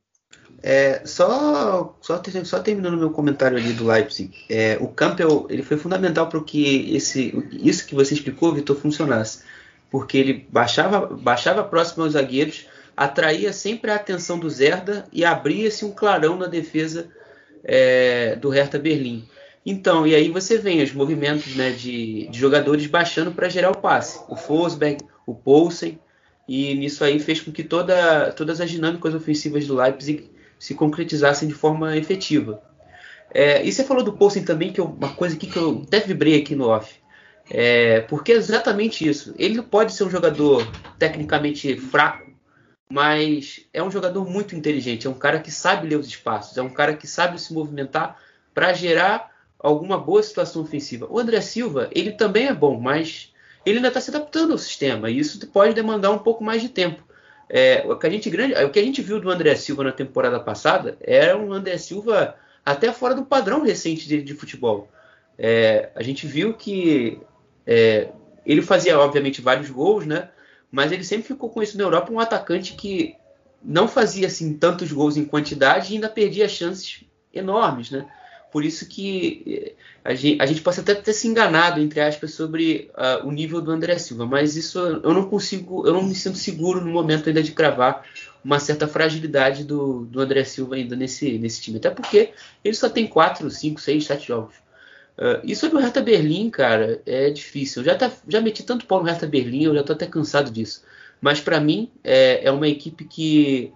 É, só, só, só terminando meu comentário ali do Leipzig, é, o Campbell ele foi fundamental para que esse, isso que você explicou, Vitor, funcionasse. Porque ele baixava, baixava próximo aos zagueiros, atraía sempre a atenção do Zerda e abria-se um clarão na defesa é, do Hertha Berlim. Então, e aí você vem os movimentos né, de, de jogadores baixando para gerar o passe. O Forsberg, o Poulsen, e nisso aí fez com que toda, todas as dinâmicas ofensivas do Leipzig se concretizassem de forma efetiva. É, e você falou do Poulsen também, que é uma coisa que eu até vibrei aqui no off. É, porque é exatamente isso. Ele pode ser um jogador tecnicamente fraco, mas é um jogador muito inteligente. É um cara que sabe ler os espaços, é um cara que sabe se movimentar para gerar alguma boa situação ofensiva. O André Silva, ele também é bom, mas ele ainda está se adaptando ao sistema e isso pode demandar um pouco mais de tempo. É, o, que a gente o que a gente viu do André Silva na temporada passada era um André Silva até fora do padrão recente de futebol. É, a gente viu que é, ele fazia, obviamente, vários gols, né? Mas ele sempre ficou com isso na Europa, um atacante que não fazia assim tantos gols em quantidade e ainda perdia chances enormes, né? Por isso que eh, a gente, a gente pode até ter se enganado, entre aspas, sobre uh, o nível do André Silva, mas isso eu não consigo, eu não me sinto seguro no momento ainda de cravar uma certa fragilidade do, do André Silva ainda nesse, nesse time. Até porque ele só tem 4, 5, 6, 7 jogos. Uh, e sobre o Hertha Berlim, cara, é difícil. Eu já, tá, já meti tanto pau no Hertha Berlim, eu já tô até cansado disso. Mas para mim é, é uma equipe que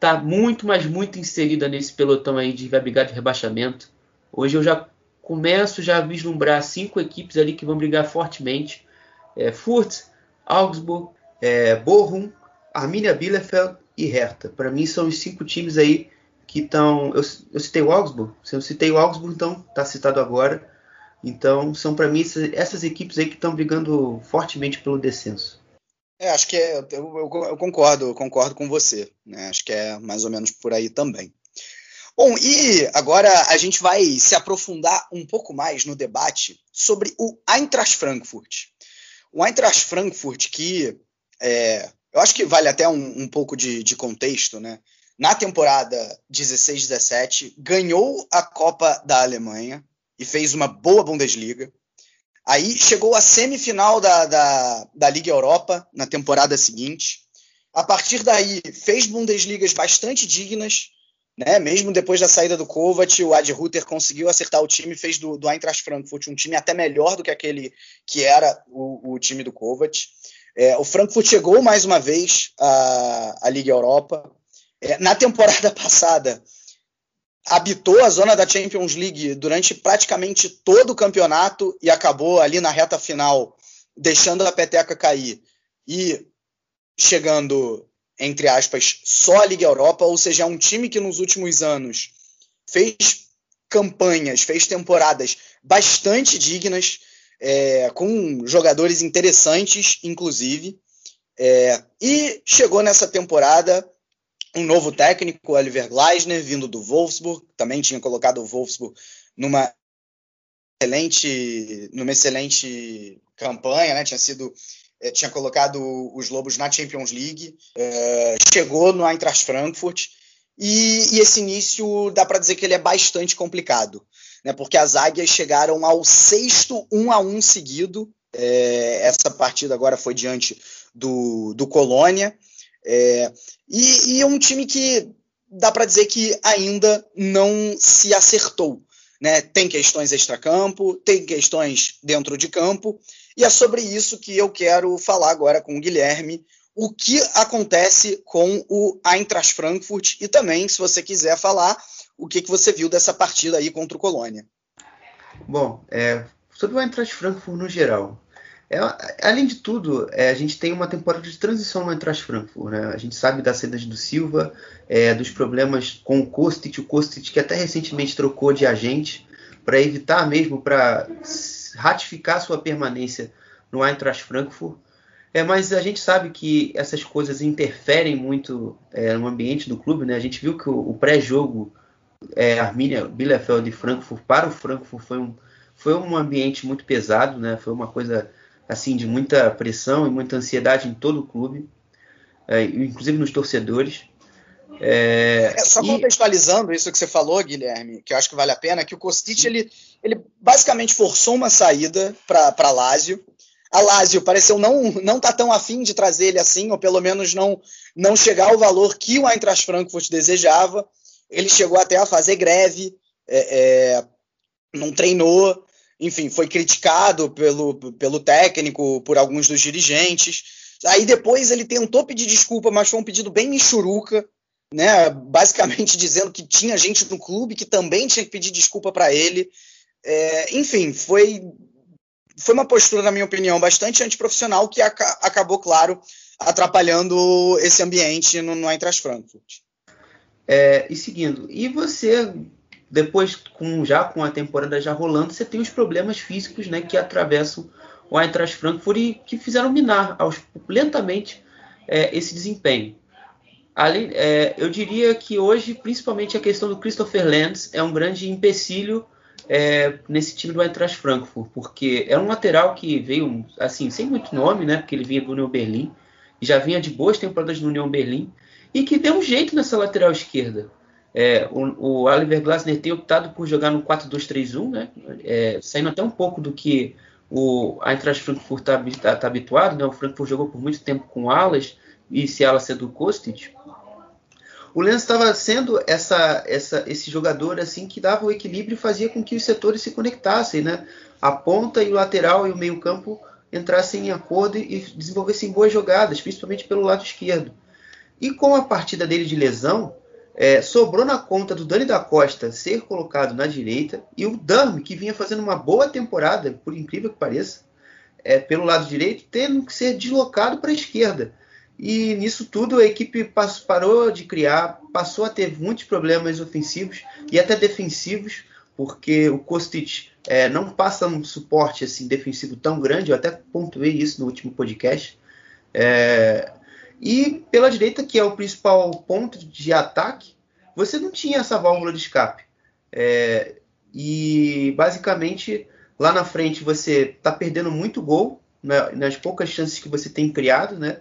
tá muito, mas muito inserida nesse pelotão aí de brigar de rebaixamento. Hoje eu já começo já a vislumbrar cinco equipes ali que vão brigar fortemente. É, Furt, Augsburg, é, Bochum, Arminia Bielefeld e Hertha. Para mim são os cinco times aí que estão... Eu, eu, citei o Augsburg, se eu citei o Augsburg, então está citado agora. Então, são para mim essas, essas, equipes aí que estão brigando fortemente pelo descenso. É, acho que é, eu, eu, eu, concordo, concordo com você. Né? Acho que é mais ou menos por aí também. Bom, e agora a gente vai se aprofundar um pouco mais no debate sobre o Eintracht Frankfurt. O Eintracht Frankfurt, que é, eu acho que vale até um, um pouco de, de, contexto, né? Na temporada 16-17, ganhou a Copa da Alemanha e fez uma boa Bundesliga. Aí chegou à semifinal da, da, da Liga Europa na temporada seguinte. A partir daí, fez Bundesligas bastante dignas, né? Mesmo depois da saída do Kovac, o Ad Ruther conseguiu acertar o time, fez do, do Eintracht Frankfurt um time até melhor do que aquele que era o, o time do Kovac. É, o Frankfurt chegou mais uma vez à, à Liga Europa. É, na temporada passada, habitou a zona da Champions League durante praticamente todo o campeonato e acabou ali na reta final deixando a peteca cair e chegando entre aspas, só a Liga Europa, ou seja, é um time que nos últimos anos fez campanhas, fez temporadas bastante dignas, é, com jogadores interessantes, inclusive, é, e chegou nessa temporada um novo técnico, Oliver Gleisner, vindo do Wolfsburg, também tinha colocado o Wolfsburg numa excelente, numa excelente campanha, né? tinha sido é, tinha colocado os Lobos na Champions League, é, chegou no Eintracht Frankfurt e, e esse início dá para dizer que ele é bastante complicado, né, porque as Águias chegaram ao sexto 1 a 1 seguido. É, essa partida agora foi diante do, do Colônia. É, e, e é um time que dá para dizer que ainda não se acertou. Né? Tem questões extra-campo, tem questões dentro de campo, e é sobre isso que eu quero falar agora com o Guilherme. O que acontece com o Eintracht Frankfurt e também, se você quiser falar, o que, que você viu dessa partida aí contra o Colônia. Bom, é, sobre o Eintracht Frankfurt no geral, é, além de tudo, é, a gente tem uma temporada de transição no Eintracht Frankfurt. Né? A gente sabe das saídas do Silva, é, dos problemas com o Kostic, o Kostic que até recentemente trocou de agente para evitar mesmo, para ratificar sua permanência no Eintracht Frankfurt. É, mas a gente sabe que essas coisas interferem muito é, no ambiente do clube. Né? A gente viu que o, o pré-jogo é, Arminia Bielefeld de Frankfurt para o Frankfurt foi um, foi um ambiente muito pesado, né? foi uma coisa assim de muita pressão e muita ansiedade em todo o clube, é, inclusive nos torcedores. É, é, só e... contextualizando isso que você falou, Guilherme, que eu acho que vale a pena, que o Kostic ele, ele basicamente forçou uma saída para Lazio. A Lazio pareceu não não tá tão afim de trazer ele assim, ou pelo menos não não chegar ao valor que o Eintracht Frankfurt desejava. Ele chegou até a fazer greve, é, é, não treinou, enfim, foi criticado pelo, pelo técnico, por alguns dos dirigentes. Aí depois ele tentou pedir desculpa, mas foi um pedido bem michuruca né, basicamente dizendo que tinha gente no clube que também tinha que pedir desculpa para ele. É, enfim, foi, foi uma postura, na minha opinião, bastante antiprofissional que aca acabou, claro, atrapalhando esse ambiente no, no Eintracht Frankfurt. É, e seguindo, e você, depois, com já com a temporada já rolando, você tem os problemas físicos né, que atravessam o Eintracht Frankfurt e que fizeram minar aos, lentamente é, esse desempenho. Ali, é, eu diria que hoje, principalmente a questão do Christopher Lenz é um grande empecilho é, nesse time do Eintracht Frankfurt, porque é um lateral que veio, assim, sem muito nome, né? Porque ele vinha do União Berlim, já vinha de boas temporadas no União Berlim, e que deu um jeito nessa lateral esquerda. É, o, o Oliver Glasner tem optado por jogar no 4-2-3-1, né? É, saindo até um pouco do que o Eintracht Frankfurt está tá, tá habituado, né? O Frankfurt jogou por muito tempo com alas, e se ela ser do Kostic, o Lens estava sendo essa, essa, esse jogador assim que dava o equilíbrio e fazia com que os setores se conectassem, né? A ponta e o lateral e o meio campo entrassem em acordo e desenvolvessem boas jogadas, principalmente pelo lado esquerdo. E com a partida dele de lesão, é, sobrou na conta do Dani da Costa ser colocado na direita e o Dami, que vinha fazendo uma boa temporada, por incrível que pareça, é, pelo lado direito, tendo que ser deslocado para a esquerda. E nisso tudo a equipe parou de criar, passou a ter muitos problemas ofensivos e até defensivos, porque o Kostic é, não passa um suporte assim defensivo tão grande, eu até pontuei isso no último podcast. É, e pela direita, que é o principal ponto de ataque, você não tinha essa válvula de escape. É, e basicamente lá na frente você está perdendo muito gol né, nas poucas chances que você tem criado, né?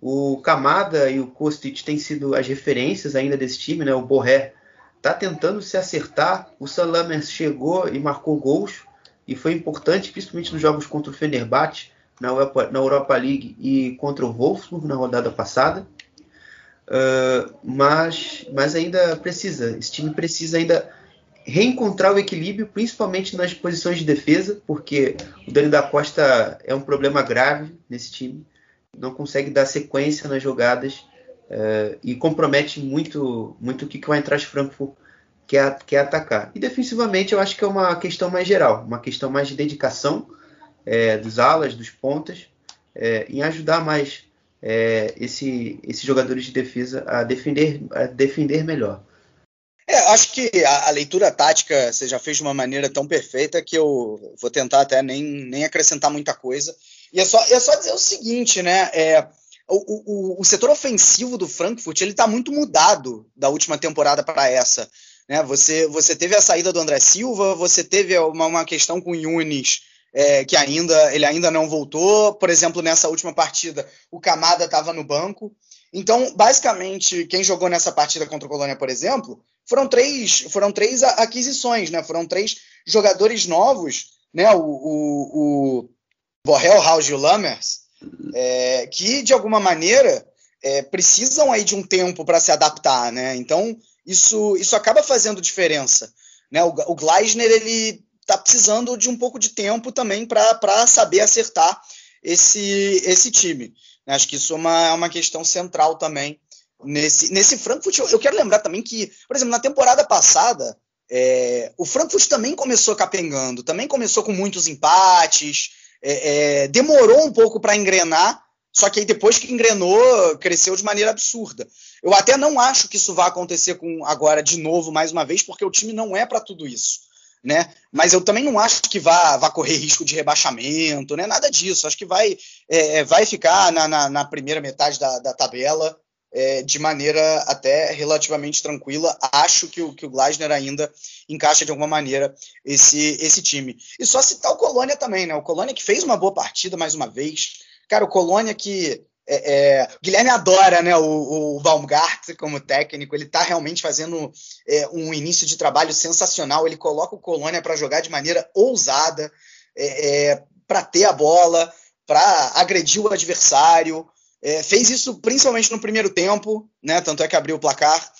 O Kamada e o Kostic têm sido as referências ainda desse time, né? O Borré está tentando se acertar. O Salamer chegou e marcou gols e foi importante, principalmente nos jogos contra o Fenerbahçe na Europa, na Europa League e contra o Wolfsburg na rodada passada. Uh, mas, mas ainda precisa, esse time precisa ainda reencontrar o equilíbrio, principalmente nas posições de defesa, porque o Dani da Costa é um problema grave nesse time, não consegue dar sequência nas jogadas uh, e compromete muito, muito o que, que o Eintracht Frankfurt quer, quer atacar. E defensivamente eu acho que é uma questão mais geral, uma questão mais de dedicação é, dos alas, dos pontas, é, em ajudar mais é, esse, esses jogadores de defesa a defender, a defender melhor. É, acho que a, a, leitura tática você já fez de uma maneira tão perfeita que eu vou tentar até nem, nem acrescentar muita coisa. E é só, é só dizer o seguinte, né? É, o, o, o setor ofensivo do Frankfurt ele está muito mudado da última temporada para essa. Né? Você, você teve a saída do André Silva, você teve uma, uma questão com o Yunis, é, que ainda ele ainda não voltou. Por exemplo, nessa última partida, o Camada estava no banco. Então, basicamente, quem jogou nessa partida contra o Colônia, por exemplo, foram três, foram três aquisições, né? Foram três jogadores novos, né? O, o, o Borrell, House e o Lammers, é, que de alguma maneira é, precisam aí de um tempo para se adaptar, né? Então, isso, isso acaba fazendo diferença. Né? O, o Gleisner ele está precisando de um pouco de tempo também para saber acertar esse, esse time. Acho que isso é uma, é uma questão central também nesse, nesse Frankfurt. Eu, eu quero lembrar também que, por exemplo, na temporada passada, é, o Frankfurt também começou capengando, também começou com muitos empates, é, é, demorou um pouco para engrenar, só que aí depois que engrenou, cresceu de maneira absurda. Eu até não acho que isso vai acontecer com agora de novo, mais uma vez, porque o time não é para tudo isso. Né? Mas eu também não acho que vá, vá correr risco de rebaixamento, né? nada disso. Acho que vai, é, é, vai ficar na, na, na, primeira metade da, da tabela é, de maneira até relativamente tranquila. Acho que o, que o Glasner ainda encaixa de alguma maneira esse, esse time. E só citar o Colônia também, né? O Colônia que fez uma boa partida mais uma vez, Cara, o Colônia que. É, é, Guilherme adora né, o, o Baumgart como técnico, ele está realmente fazendo é, um início de trabalho sensacional. Ele coloca o Colônia para jogar de maneira ousada, é, é, para ter a bola, para agredir o adversário. É, fez isso principalmente no primeiro tempo, né, tanto é que abriu o placar,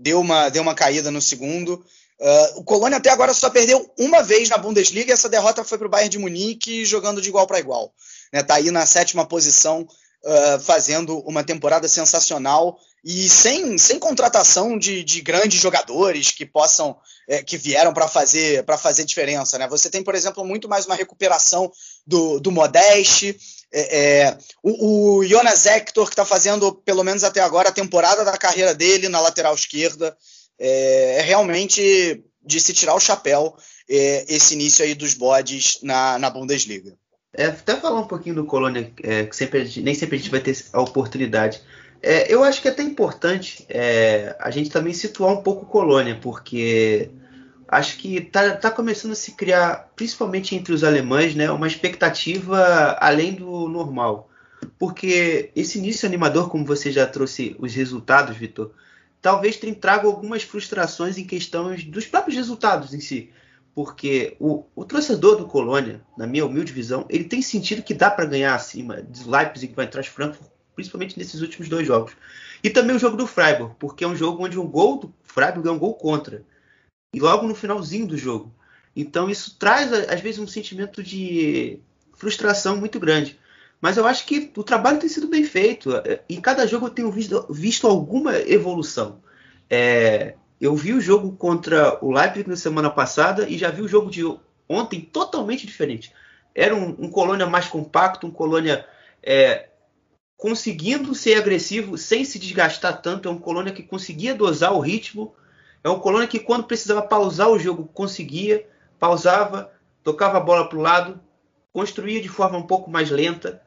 deu, uma, deu uma caída no segundo. Uh, o Colônia até agora só perdeu uma vez na Bundesliga e essa derrota foi para o Bayern de Munique jogando de igual para igual. Está né, tá aí na sétima posição, uh, fazendo uma temporada sensacional e sem, sem contratação de, de grandes jogadores que possam é, que vieram para fazer para fazer diferença. Né? Você tem, por exemplo, muito mais uma recuperação do, do Modeste, é, é, o, o Jonas Hector, que está fazendo, pelo menos até agora, a temporada da carreira dele na lateral esquerda. É, é realmente de se tirar o chapéu esse início aí dos bodes na, na Bundesliga. É, até falar um pouquinho do Colônia, é, que sempre, nem sempre a gente vai ter a oportunidade. É, eu acho que é até importante é, a gente também situar um pouco o Colônia, porque acho que está tá começando a se criar, principalmente entre os alemães, né, uma expectativa além do normal. Porque esse início animador, como você já trouxe os resultados, Vitor, talvez traga algumas frustrações em questões dos próprios resultados em si porque o, o torcedor do Colônia, na minha humilde visão, ele tem sentido que dá para ganhar acima de Leipzig vai entrar Frankfurt, principalmente nesses últimos dois jogos. E também o jogo do Freiburg, porque é um jogo onde um gol do Freiburg é um gol contra. E logo no finalzinho do jogo. Então isso traz, às vezes, um sentimento de frustração muito grande. Mas eu acho que o trabalho tem sido bem feito. Em cada jogo eu tenho visto, visto alguma evolução. É, eu vi o jogo contra o Leipzig na semana passada e já vi o jogo de ontem totalmente diferente. Era um, um Colônia mais compacto, um Colônia é, conseguindo ser agressivo sem se desgastar tanto. É um Colônia que conseguia dosar o ritmo É um Colônia que quando precisava pausar o jogo conseguia, pausava, tocava a bola para o lado, construía de forma um pouco mais lenta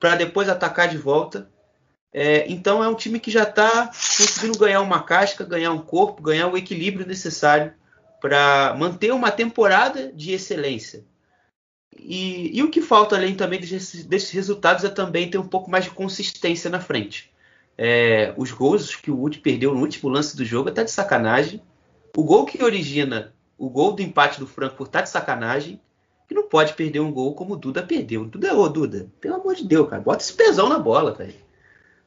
para depois atacar de volta. É, então é um time que já está conseguindo ganhar uma casca, ganhar um corpo, ganhar o equilíbrio necessário para manter uma temporada de excelência. E, e, o que falta além também desses, desses, resultados é também ter um pouco mais de consistência na frente. É, os gols que o Wood perdeu no último lance do jogo está de sacanagem. O gol que origina o gol do empate do Frankfurt está de sacanagem. Que não pode perder um gol como o Duda perdeu. Duda, ô Duda, pelo amor de Deus, cara, bota esse pesão na bola, velho.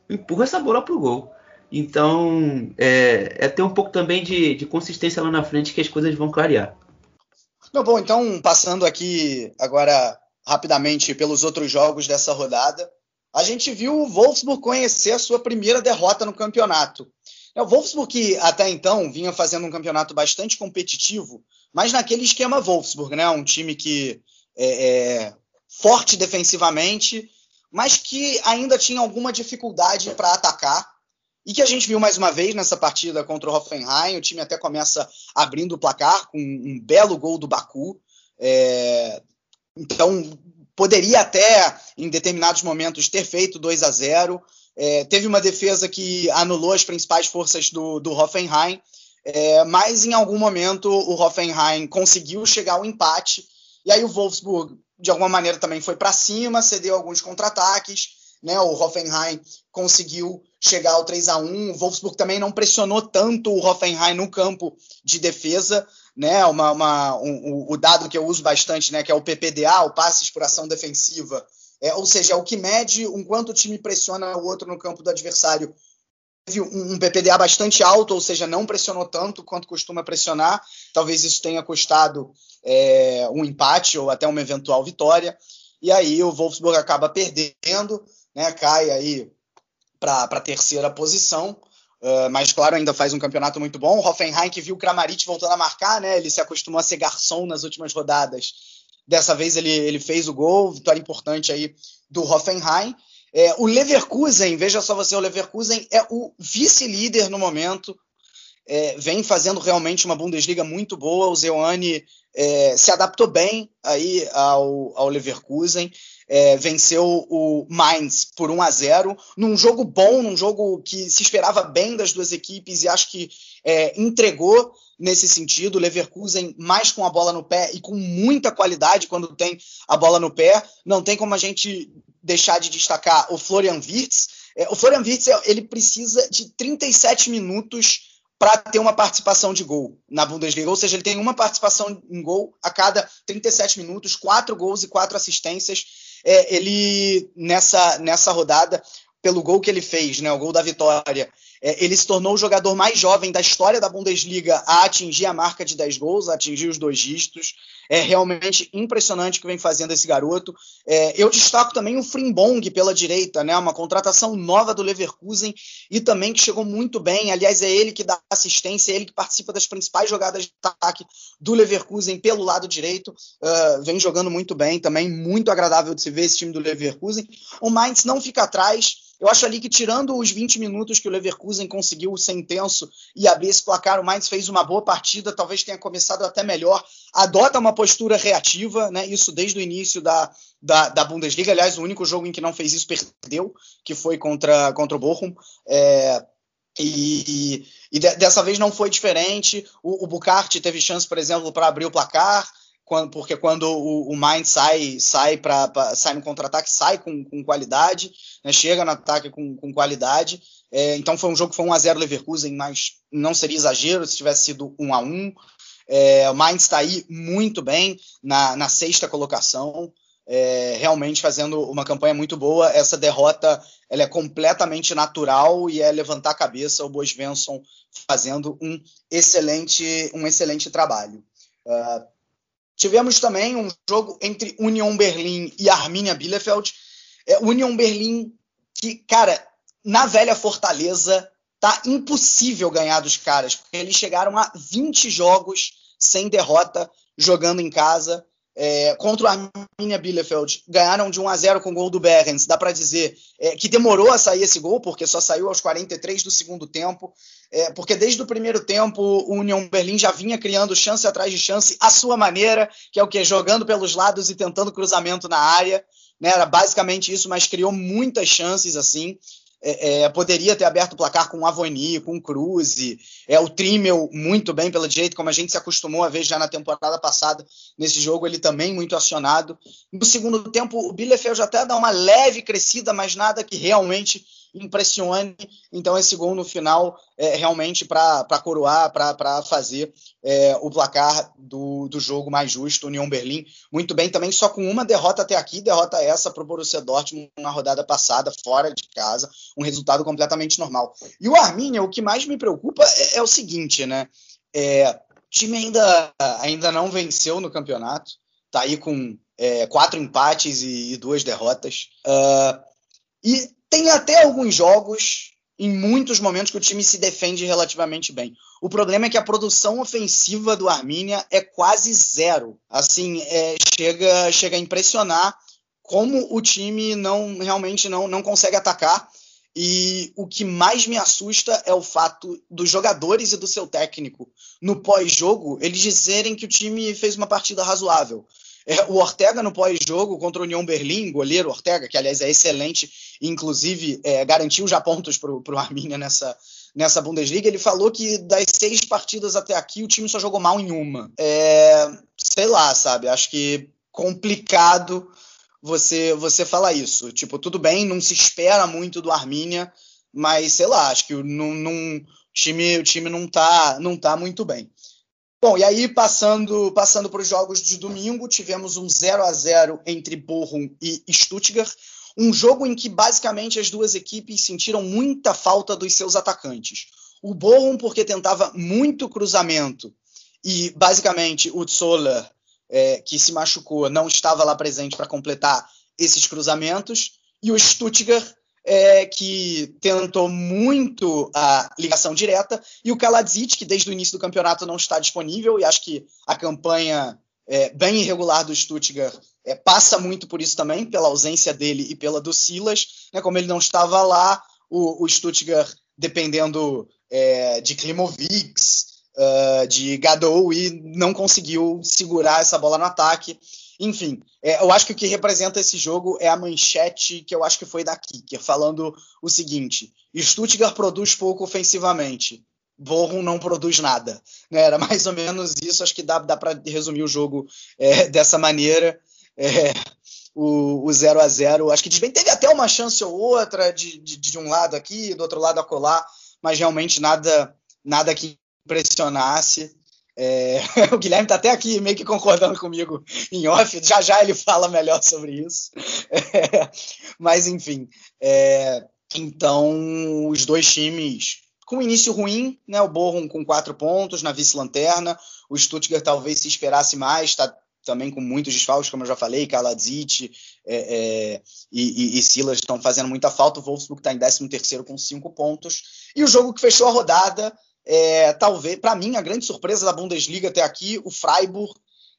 Empurra essa bola pro gol. Então, é, é ter um pouco também de, de consistência lá na frente que as coisas vão clarear. Não, bom, então, passando aqui agora rapidamente pelos outros jogos dessa rodada, a gente viu o Wolfsburg conhecer a sua primeira derrota no campeonato. É, o Wolfsburg, que até então vinha fazendo um campeonato bastante competitivo, mas naquele esquema Wolfsburg, né? Um time que é, é forte defensivamente, mas que ainda tinha alguma dificuldade para atacar. E que a gente viu mais uma vez nessa partida contra o Hoffenheim. O time até começa abrindo o placar com um belo gol do Baku. É, então, poderia até, em determinados momentos, ter feito 2 a 0. É, teve uma defesa que anulou as principais forças do, do Hoffenheim, é, mas em algum momento o Hoffenheim conseguiu chegar ao empate. E aí o Wolfsburg, de alguma maneira, também foi para cima, cedeu alguns contra-ataques. Né, o Hoffenheim conseguiu chegar ao 3 a 1 O Wolfsburg também não pressionou tanto o Hoffenheim no campo de defesa. Né, uma, uma, um, o dado que eu uso bastante, né, que é o PPDA, o passes por ação defensiva, é, ou seja, é o que mede o quanto o time pressiona o outro no campo do adversário. Teve um, PPDA bastante alto, ou seja, não pressionou tanto quanto costuma pressionar. Talvez isso tenha custado é, um empate ou até uma eventual vitória. E aí o Wolfsburg acaba perdendo, né, cai aí para a terceira posição. Uh, mas, claro, ainda faz um campeonato muito bom. O Hoffenheim, que viu o Kramaric voltando a marcar, né? Ele se acostumou a ser garçom nas últimas rodadas. Dessa vez ele, ele fez o gol, vitória importante aí do Hoffenheim. É, o Leverkusen, veja só você, o Leverkusen é o vice-líder no momento, é, vem fazendo realmente uma Bundesliga muito boa. O Zeuane é, se adaptou bem aí ao, ao Leverkusen é, venceu o Mainz por 1 a 0 num jogo bom, num jogo que se esperava bem das duas equipes e acho que é, entregou nesse sentido. O Leverkusen mais com a bola no pé e com muita qualidade quando tem a bola no pé. Não tem como a gente deixar de destacar o Florian Wirtz. É, o Florian Wirtz ele precisa de 37 minutos para ter uma participação de gol na Bundesliga. Ou seja, ele tem uma participação em gol a cada 37 minutos, quatro gols e quatro assistências é, ele nessa, nessa rodada, pelo gol que ele fez, né, o gol da vitória, é, ele se tornou o jogador mais jovem da história da Bundesliga a atingir a marca de 10 gols, a atingir os dois dígitos. É realmente impressionante o que vem fazendo esse garoto. É, eu destaco também o Frimbong pela direita, né? Uma contratação nova do Leverkusen e também que chegou muito bem. Aliás, é ele que dá assistência, é ele que participa das principais jogadas de ataque do Leverkusen pelo lado direito. Uh, vem jogando muito bem também, muito agradável de se ver esse time do Leverkusen. O Mainz não fica atrás. Eu acho ali que, tirando os 20 minutos que o Leverkusen conseguiu ser intenso e abrir esse placar, o Mainz fez uma boa partida, talvez tenha começado até melhor. Adota uma postura reativa, né? Isso desde o início da, da, da Bundesliga. Aliás, o único jogo em que não fez isso perdeu, que foi contra, contra o Bochum. É, e, e, dessa vez não foi diferente. O, o Bucart teve chance, por exemplo, para abrir o placar quando, porque quando o, o Mind sai, sai, pra sai no contra-ataque, sai com, com qualidade, né, chega no ataque com, com qualidade. É, então foi um jogo que foi 1x0 Leverkusen, mas não seria exagero se tivesse sido 1x1. É, o Mainz está aí muito bem na, na sexta colocação, é, realmente fazendo uma campanha muito boa. Essa derrota ela é completamente natural e é levantar a cabeça o Boas Svensson fazendo um excelente, um excelente trabalho. Uh, Tivemos também um jogo entre Union Berlim e Arminia Bielefeld. É, Union Berlim, que, cara, na velha Fortaleza, tá impossível ganhar dos caras, porque eles chegaram a 20 jogos sem derrota jogando em casa. É, contra o Arminia Bielefeld, ganharam de 1 a 0 com o gol do Behrens. Dá para dizer é, que demorou a sair esse gol, porque só saiu aos 43 do segundo tempo. É, porque desde o primeiro tempo o Union Berlim já vinha criando chance atrás de chance à sua maneira, que é o que? Jogando pelos lados e tentando cruzamento na área. Né, era basicamente isso, mas criou muitas chances assim. É, é, poderia ter aberto o placar com o Avoni, com o Cruz, é, o Trimmel muito bem pelo direito, como a gente se acostumou a ver já na temporada passada. Nesse jogo, ele também muito acionado. No segundo tempo, o Bielefeld até dá uma leve crescida, mas nada que realmente impressione. Então, esse gol no final é realmente para coroar, para fazer é, o placar do, do jogo mais justo, União Berlim. Muito bem também, só com uma derrota até aqui, derrota essa para o Borussia Dortmund na rodada passada, fora de casa, um resultado completamente normal. E o Arminia, o que mais me preocupa é, é o seguinte, né? É, o time ainda, ainda não venceu no campeonato, tá aí com é, quatro empates e, e duas derrotas. Uh, e tem até alguns jogos, em muitos momentos, que o time se defende relativamente bem. O problema é que a produção ofensiva do Armínia é quase zero. Assim, é, chega, chega a impressionar como o time não realmente não, não consegue atacar. E o que mais me assusta é o fato dos jogadores e do seu técnico, no pós-jogo, eles dizerem que o time fez uma partida razoável. É, o Ortega no pós-jogo contra o União Berlim, goleiro Ortega, que aliás é excelente, inclusive é, garantiu já pontos para o Arminia nessa, nessa Bundesliga. Ele falou que das seis partidas até aqui o time só jogou mal em uma. É, sei lá, sabe? Acho que complicado você você falar isso. Tipo, tudo bem, não se espera muito do Arminia, mas sei lá, acho que não, não, time, o time não tá, não tá muito bem. Bom, e aí passando passando para os jogos de domingo, tivemos um 0 a 0 entre Bochum e Stuttgart, um jogo em que basicamente as duas equipes sentiram muita falta dos seus atacantes. O Bochum porque tentava muito cruzamento e basicamente o Zoller, é, que se machucou, não estava lá presente para completar esses cruzamentos, e o Stuttgart é, que tentou muito a ligação direta, e o Kaladzic, que desde o início do campeonato não está disponível, e acho que a campanha é, bem irregular do Stuttgart é, passa muito por isso também, pela ausência dele e pela do Silas. Né, como ele não estava lá, o, o Stuttgart, dependendo é, de Klimovic, uh, de Gadou, e não conseguiu segurar essa bola no ataque. Enfim, é, eu acho que o que representa esse jogo é a manchete que eu acho que foi da Kicker, falando o seguinte: Stuttgart produz pouco ofensivamente, Bochum não produz nada. Né? Era mais ou menos isso, acho que dá, dá para resumir o jogo é, dessa maneira. É, o, o 0 a 0 acho que bem teve até uma chance ou outra de, de, de um lado aqui, do outro lado a colar, mas realmente nada, nada que impressionasse. É, o Guilherme está até aqui meio que concordando comigo em off, já já ele fala melhor sobre isso. É, mas enfim, é, então os dois times com início ruim, né? O Bochum com quatro pontos na vice-lanterna, o Stuttgart talvez se esperasse mais, está também com muitos desfalques, como eu já falei, Kaladzic é, é, e, e, e, Silas estão fazendo muita falta. O Wolfsburg está em 13 terceiro com cinco pontos. E o jogo que fechou a rodada é, talvez, para mim, a grande surpresa da Bundesliga até aqui, o Freiburg,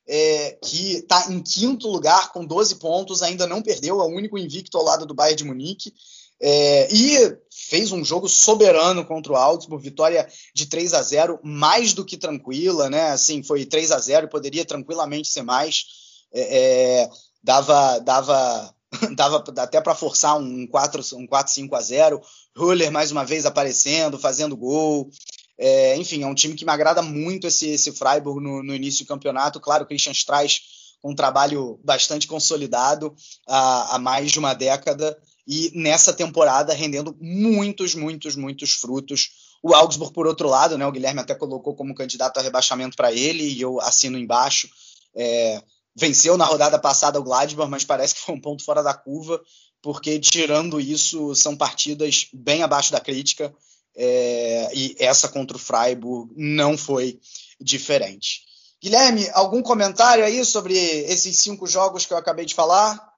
é, que está em quinto lugar com 12 pontos, ainda não perdeu, é o único invicto ao lado do Bayern de Munique. É, e fez um jogo soberano contra o Augsburg, vitória de 3 a 0 mais do que tranquila, né? Assim, foi 3 a 0 poderia tranquilamente ser mais. É, é dava, dava, dava até para forçar um 4, um 4 5 a 0 Huller mais uma vez aparecendo, fazendo gol. É, enfim, é um time que me agrada muito esse, esse Freiburg no, no início do campeonato. Claro, o Christian Streich com um trabalho bastante consolidado há, há mais de uma década e nessa temporada rendendo muitos, muitos, muitos frutos. O Augsburg, por outro lado, né, o Guilherme até colocou como candidato a rebaixamento para ele, e eu assino embaixo. É, venceu na rodada passada o Gladbach, mas parece que foi um ponto fora da curva, porque tirando isso, são partidas bem abaixo da crítica. É, e essa contra o Freiburg não foi diferente. Guilherme, algum comentário aí sobre esses cinco jogos que eu acabei de falar?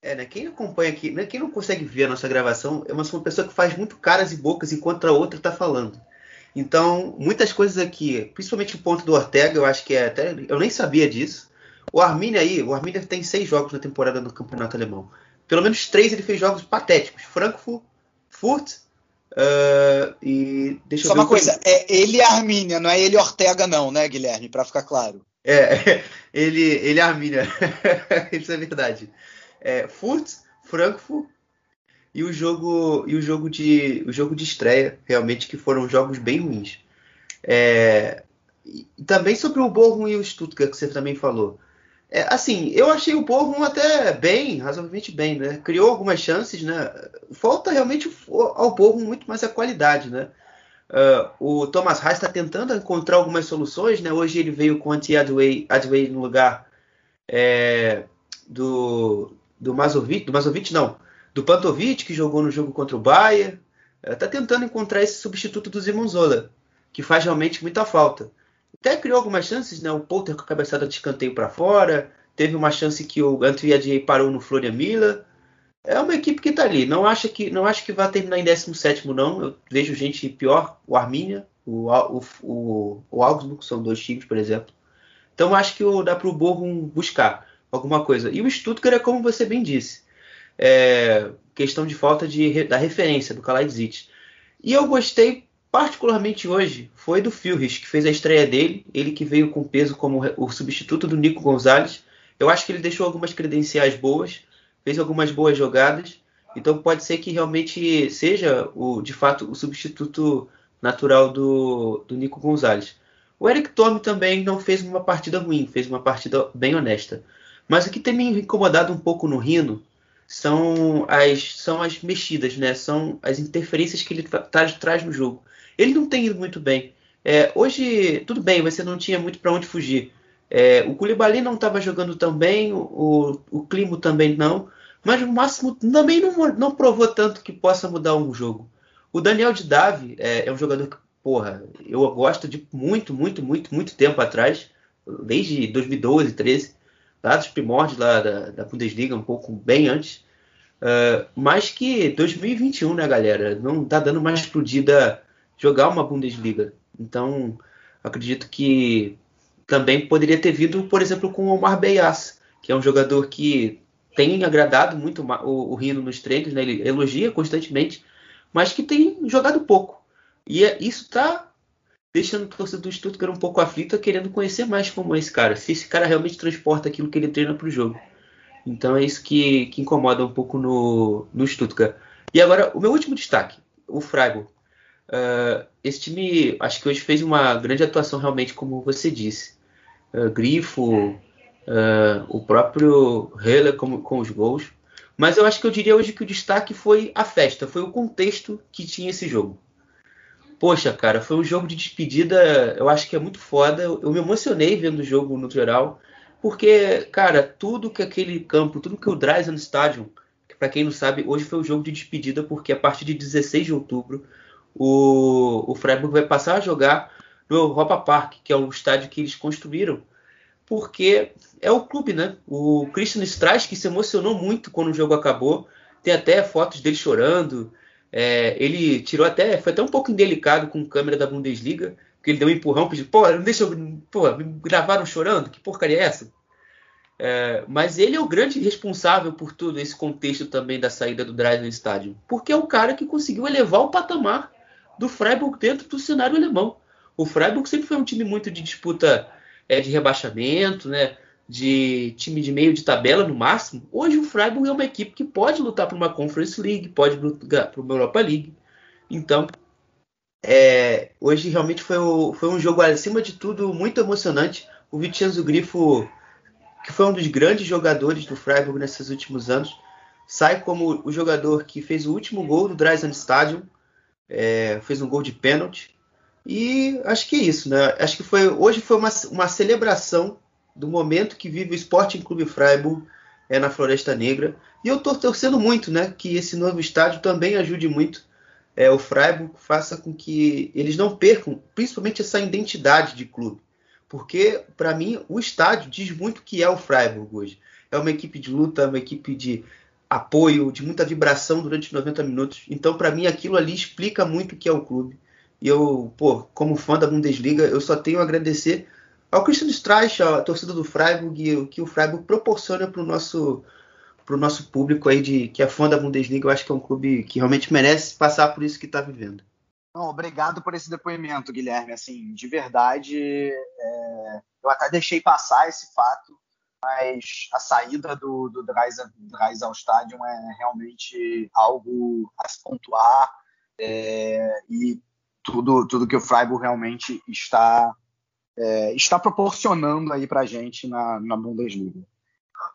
É, né? Quem acompanha aqui, né? quem não consegue ver a nossa gravação, é uma, pessoa que faz muito caras e bocas enquanto a outra está falando. Então, muitas coisas aqui, principalmente o ponto do Ortega, eu acho que é até. Eu nem sabia disso. O Arminia aí, o Arminia tem seis jogos na temporada no campeonato alemão. Pelo menos três ele fez jogos patéticos. Frankfurt, Furt uh, e deixa Só eu ver uma coisa, é ele e a Armínia, não é ele e Ortega não, né, Guilherme? Para ficar claro. É, ele, ele Arminia. Isso é verdade. É, Furt, Frankfurt e o jogo e o jogo de o jogo de estreia realmente que foram jogos bem ruins. É, e também sobre o Bochum e o Stuttgart que você também falou. É, assim, eu achei o Bochum até bem, razoavelmente bem, né? Criou algumas chances, né? Falta realmente ao Bochum muito mais a qualidade, né? Uh, o Thomas Reis está tentando encontrar algumas soluções, né? Hoje ele veio com o Anti-Adway Adway no lugar é, do, do Mazovic, do Mazovic não, do Pantovic, que jogou no jogo contra o Bayern. Está é, tentando encontrar esse substituto do Zimonzola, que faz realmente muita falta. Até criou algumas chances, né? O Poulter com a cabeçada de escanteio para fora. Teve uma chance que o Antuiadi parou no Florian Miller. É uma equipe que está ali. Não acho que não acho que vai terminar em 17 não. Eu vejo gente pior, o Arminia, o, o, o, o Augsburg, são dois times, por exemplo. Então acho que dá para o Bochum buscar alguma coisa. E o Stuttgart é como você bem disse. É, questão de falta de, da referência do Kalaidzic. E eu gostei particularmente hoje, foi do Philris, que fez a estreia dele, ele que veio com peso como o substituto do Nico Gonzalez. Eu acho que ele deixou algumas credenciais boas, fez algumas boas jogadas, então pode ser que realmente seja o, de fato o substituto natural do, do Nico Gonzalez. O Eric Tome também não fez uma partida ruim, fez uma partida bem honesta. Mas o que tem me incomodado um pouco no Rino são as, são as mexidas, né? São as interferências que ele tra traz no jogo. Ele não tem ido muito bem. É, hoje, tudo bem, você não tinha muito para onde fugir. É, o Koulibaly não estava jogando tão bem, o, o Climo também não, mas o Máximo também não, não provou tanto que possa mudar um jogo. O Daniel de Davi é, é, um jogador que, porra, eu gosto de muito, muito, muito, muito tempo atrás, desde 2012, 13, lá dos primórdios lá da, da Bundesliga, um pouco bem antes. Uh, mas que 2021, né, galera? Não tá dando mais explodida jogar uma Bundesliga. Então, acredito que também poderia ter vindo, por exemplo, com o Omar Beyas, que é um jogador que tem agradado muito o, o Rino nos treinos, né? ele elogia constantemente, mas que tem jogado pouco. E é, isso está deixando o torcedor do Stuttgart um pouco aflito, querendo conhecer mais como é esse cara, se esse cara realmente transporta aquilo que ele treina para o jogo. Então é isso que, que incomoda um pouco no, no Stuttgart. E agora, o meu último destaque, o Freiburg. Uh, esse time, acho que hoje fez uma grande atuação realmente, como você disse. Uh, Grifo, uh, o próprio Heller com, com os gols. Mas eu acho que eu diria hoje que o destaque foi a festa, foi o contexto que tinha esse jogo. Poxa, cara, foi um jogo de despedida, eu acho que é muito foda. Eu, eu me emocionei vendo o jogo no geral, porque, cara, tudo que aquele campo, tudo que o Dreisen Stadium, que para quem não sabe, hoje foi o jogo de despedida, porque a partir de 16 de outubro o, o Freiburg vai passar a jogar no Europa Park, que é o estádio que eles construíram, porque é o clube, né? O Christian Streich que se emocionou muito quando o jogo acabou, tem até fotos dele chorando. É, ele tirou até, foi até um pouco indelicado com a câmera da Bundesliga, porque ele deu um empurrão, pediu, pô, não deixa eu, pô, me gravaram chorando, que porcaria é essa? É, mas ele é o grande responsável por todo esse contexto também da saída do Dresden Stadium, porque é o cara que conseguiu elevar o patamar do Freiburg dentro do cenário alemão. O Freiburg sempre foi um time muito de disputa é, de rebaixamento, né? de time de meio de tabela no máximo. Hoje o Freiburg é uma equipe que pode lutar para uma Conference League, pode lutar para uma Europa League. Então, é, hoje realmente foi, o, foi, um jogo, acima de tudo, muito emocionante. O Vincenzo Grifo, que foi um dos grandes jogadores do Freiburg nesses últimos anos, sai como o jogador que fez o último gol do Dreisen Stadium é, fez um gol de pênalti. E acho que é isso, né? Acho que foi hoje foi uma, uma celebração do momento que vive o Sporting Clube Freiburg é, na Floresta Negra. E eu estou torcendo muito, né? Que esse novo estádio também ajude muito é, o Freiburg, faça com que eles não percam, principalmente essa identidade de clube. Porque, para mim, o estádio diz muito o que é o Freiburg hoje. É uma equipe de luta, é uma equipe de apoio, de muita vibração durante 90 minutos. Então, para mim, aquilo ali explica muito o que é o clube. E eu, pô, como fã da Bundesliga, eu só tenho a agradecer ao Christian Streich, a torcida do Freiburg, o que o Freiburg proporciona para o nosso para o nosso público aí de que é fã da Bundesliga, eu acho que é um clube que realmente merece passar por isso que está vivendo. Não, obrigado por esse depoimento, Guilherme. Assim, de verdade, é, eu até deixei passar esse fato, mas a saída do, do Dreiz ao estádio é realmente algo a se pontuar é, e tudo, tudo que o Freiburg realmente está é, está proporcionando aí para a gente na, na Bundesliga.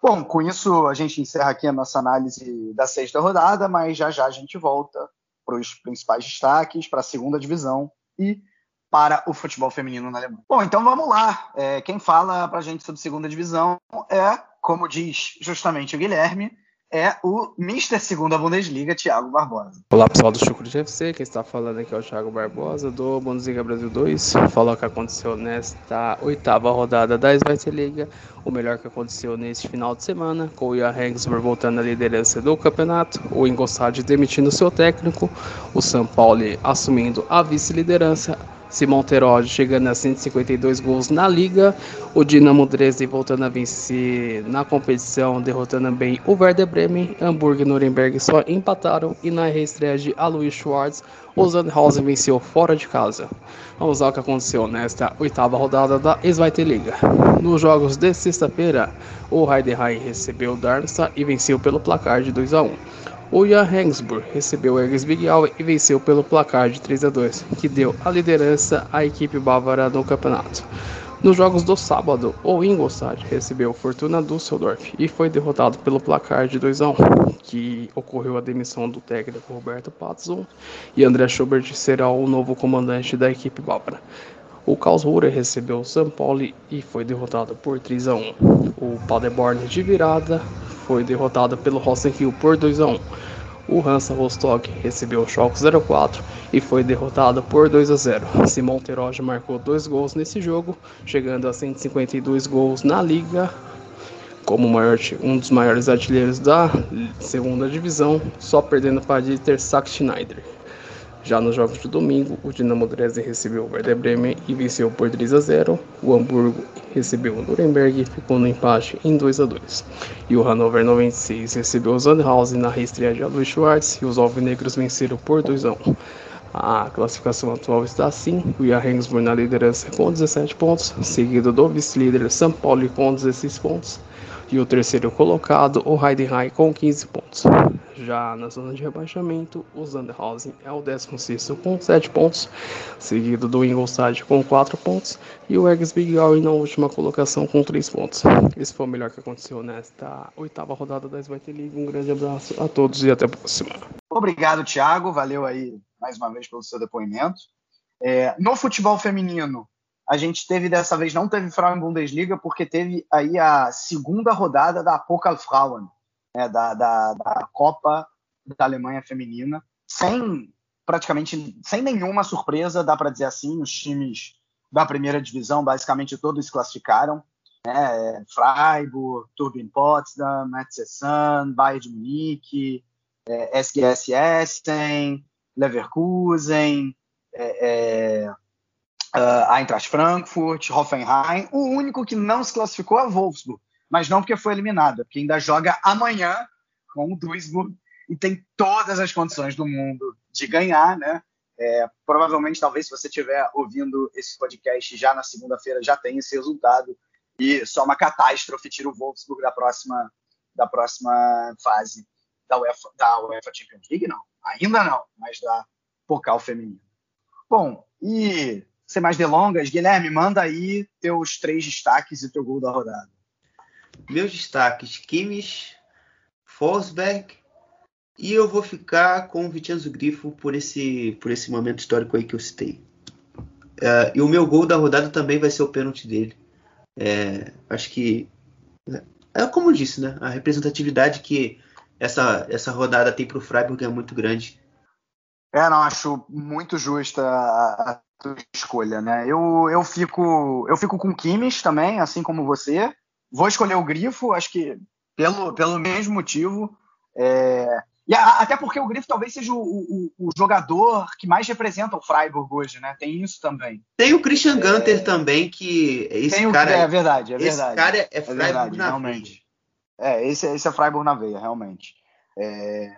Bom, com isso a gente encerra aqui a nossa análise da sexta rodada, mas já já a gente volta para os principais destaques, para a segunda divisão e para o futebol feminino na Alemanha. Bom, então vamos lá. É, quem fala para a gente sobre segunda divisão é, como diz justamente o Guilherme, é o Mr. Segunda Bundesliga, Thiago Barbosa. Olá pessoal do Chucro de FC, quem está falando aqui é o Thiago Barbosa do Bundesliga Brasil 2. Falou o que aconteceu nesta oitava rodada da Liga, o melhor que aconteceu neste final de semana, com o Ian voltando à liderança do campeonato, o Ingolstadt demitindo seu técnico, o São Paulo assumindo a vice-liderança, Simão Terode chegando a 152 gols na liga. O Dinamo Dresden voltando a vencer na competição, derrotando bem o Werder Bremen. Hamburgo e Nuremberg só empataram. E na reestreia de Alois Schwartz, o Sandhausen venceu fora de casa. Vamos ao que aconteceu nesta oitava rodada da Zweite Liga. Nos jogos de sexta-feira, o Heidenheim recebeu o Darmstadt e venceu pelo placar de 2 a 1. O Jan Regensburg recebeu o Egesbigal e venceu pelo placar de 3 a 2, que deu a liderança à equipe bávara no campeonato. Nos jogos do sábado, o Ingolstadt recebeu Fortuna Düsseldorf e foi derrotado pelo placar de 2 a 1, que ocorreu a demissão do técnico Roberto Patson e André Schubert será o novo comandante da equipe bávara. O Karlsruhe recebeu o São Paulo e foi derrotado por 3 a 1. O Paderborn de virada foi derrotado pelo Rosenhill por 2 a 1. O Hansa Rostock recebeu o Schalke 04 e foi derrotado por 2 a 0. Simon Teroge marcou dois gols nesse jogo, chegando a 152 gols na liga, como maior, um dos maiores artilheiros da segunda divisão, só perdendo para Dieter Sack-Schneider. Já nos jogos de domingo, o Dinamo Dresden recebeu o Werder Bremen e venceu por 3 a 0. O Hamburgo recebeu o Nuremberg e ficou no empate em 2 a 2. E o Hannover 96 recebeu o Sandhausen na reestreia de Alois Schwartz e os alvinegros venceram por 2 a 1. A classificação atual está assim: o Regensburg na liderança com 17 pontos, seguido do vice-líder São Paulo com 16 pontos e o terceiro colocado, o Heidenheim, com 15 pontos. Já na zona de rebaixamento, o Sandhausen é o 16 com 7 pontos, seguido do Ingolstadt com 4 pontos e o Egsbigal na última colocação com 3 pontos. Esse foi o melhor que aconteceu nesta oitava rodada da Svite League. Um grande abraço a todos e até a próxima. Obrigado, Thiago. Valeu aí mais uma vez pelo seu depoimento. É, no futebol feminino, a gente teve dessa vez, não teve Frauen Bundesliga, porque teve aí a segunda rodada da Pokalfrauen, né, da, da, da Copa da Alemanha Feminina, sem praticamente sem nenhuma surpresa, dá para dizer assim, os times da primeira divisão basicamente todos se classificaram. Né, Freiburg, Turbin Potsdam, Metzesan, Bayern de Munique, é, SGS Essen, Leverkusen, é, é, uh, Eintracht Frankfurt, Hoffenheim. O único que não se classificou é Wolfsburg, mas não porque foi eliminado, porque ainda joga amanhã com o Duisburg e tem todas as condições do mundo de ganhar, né? É, provavelmente, talvez, se você estiver ouvindo esse podcast já na segunda-feira, já tem esse resultado e só uma catástrofe tira o Wolfsburg da próxima, da próxima fase da UEFA, da UEFA Champions League, não. Ainda não, mas da Pokal Feminino. Bom, e sem mais delongas, Guilherme, manda aí teus três destaques e teu gol da rodada. Meus destaques: Kimmich, Forsberg e eu vou ficar com o Vicenzo Grifo por esse, por esse momento histórico aí que eu citei. Uh, e o meu gol da rodada também vai ser o pênalti dele. É, acho que é como eu disse, né? A representatividade que essa, essa rodada tem para o Freiburg é muito grande. É, não, acho muito justa a, escolha, né? Eu, eu fico eu fico com Kimmich também, assim como você. Vou escolher o Grifo, acho que pelo, pelo mesmo motivo. É, E a, até porque o Grifo talvez seja o, o, o, jogador que mais representa o Freiburg hoje, né? Tem isso também. Tem o Christian é... Gunter também, que esse o, cara é, é verdade, é esse verdade. cara é, é Freiburg é verdade, na realmente. Veia. É, esse, esse é Freiburg na veia, realmente. É...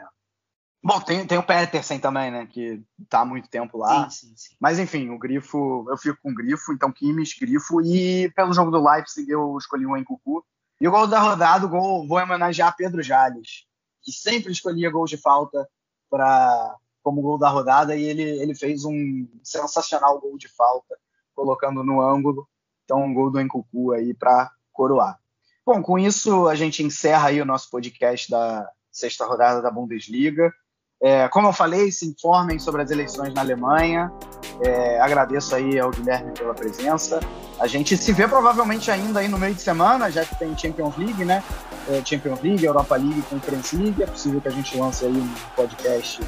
Bom, tem, tem o Petersen também, né? Que tá há muito tempo lá. Sim, sim, sim. Mas enfim, o Grifo, eu fico com o Grifo, então Kimmich, Grifo. E pelo jogo do Leipzig eu escolhi o Encucu. E o gol da rodada, o gol, vou homenagear Pedro Jales que sempre escolhia gols de falta para como gol da rodada e ele, ele fez um sensacional gol de falta, colocando no ângulo. Então, um gol do Encucu aí para coroar. Bom, com isso a gente encerra aí o nosso podcast da sexta rodada da Bundesliga. É, como eu falei, se informem sobre as eleições na Alemanha. É, agradeço aí ao Guilherme pela presença. A gente se vê provavelmente ainda aí no meio de semana, já que tem Champions League, né? É, Champions League, Europa League, Conference League. É possível que a gente lance aí um podcast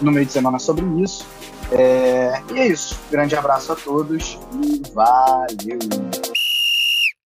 no meio de semana sobre isso. É, e é isso. Grande abraço a todos e valeu!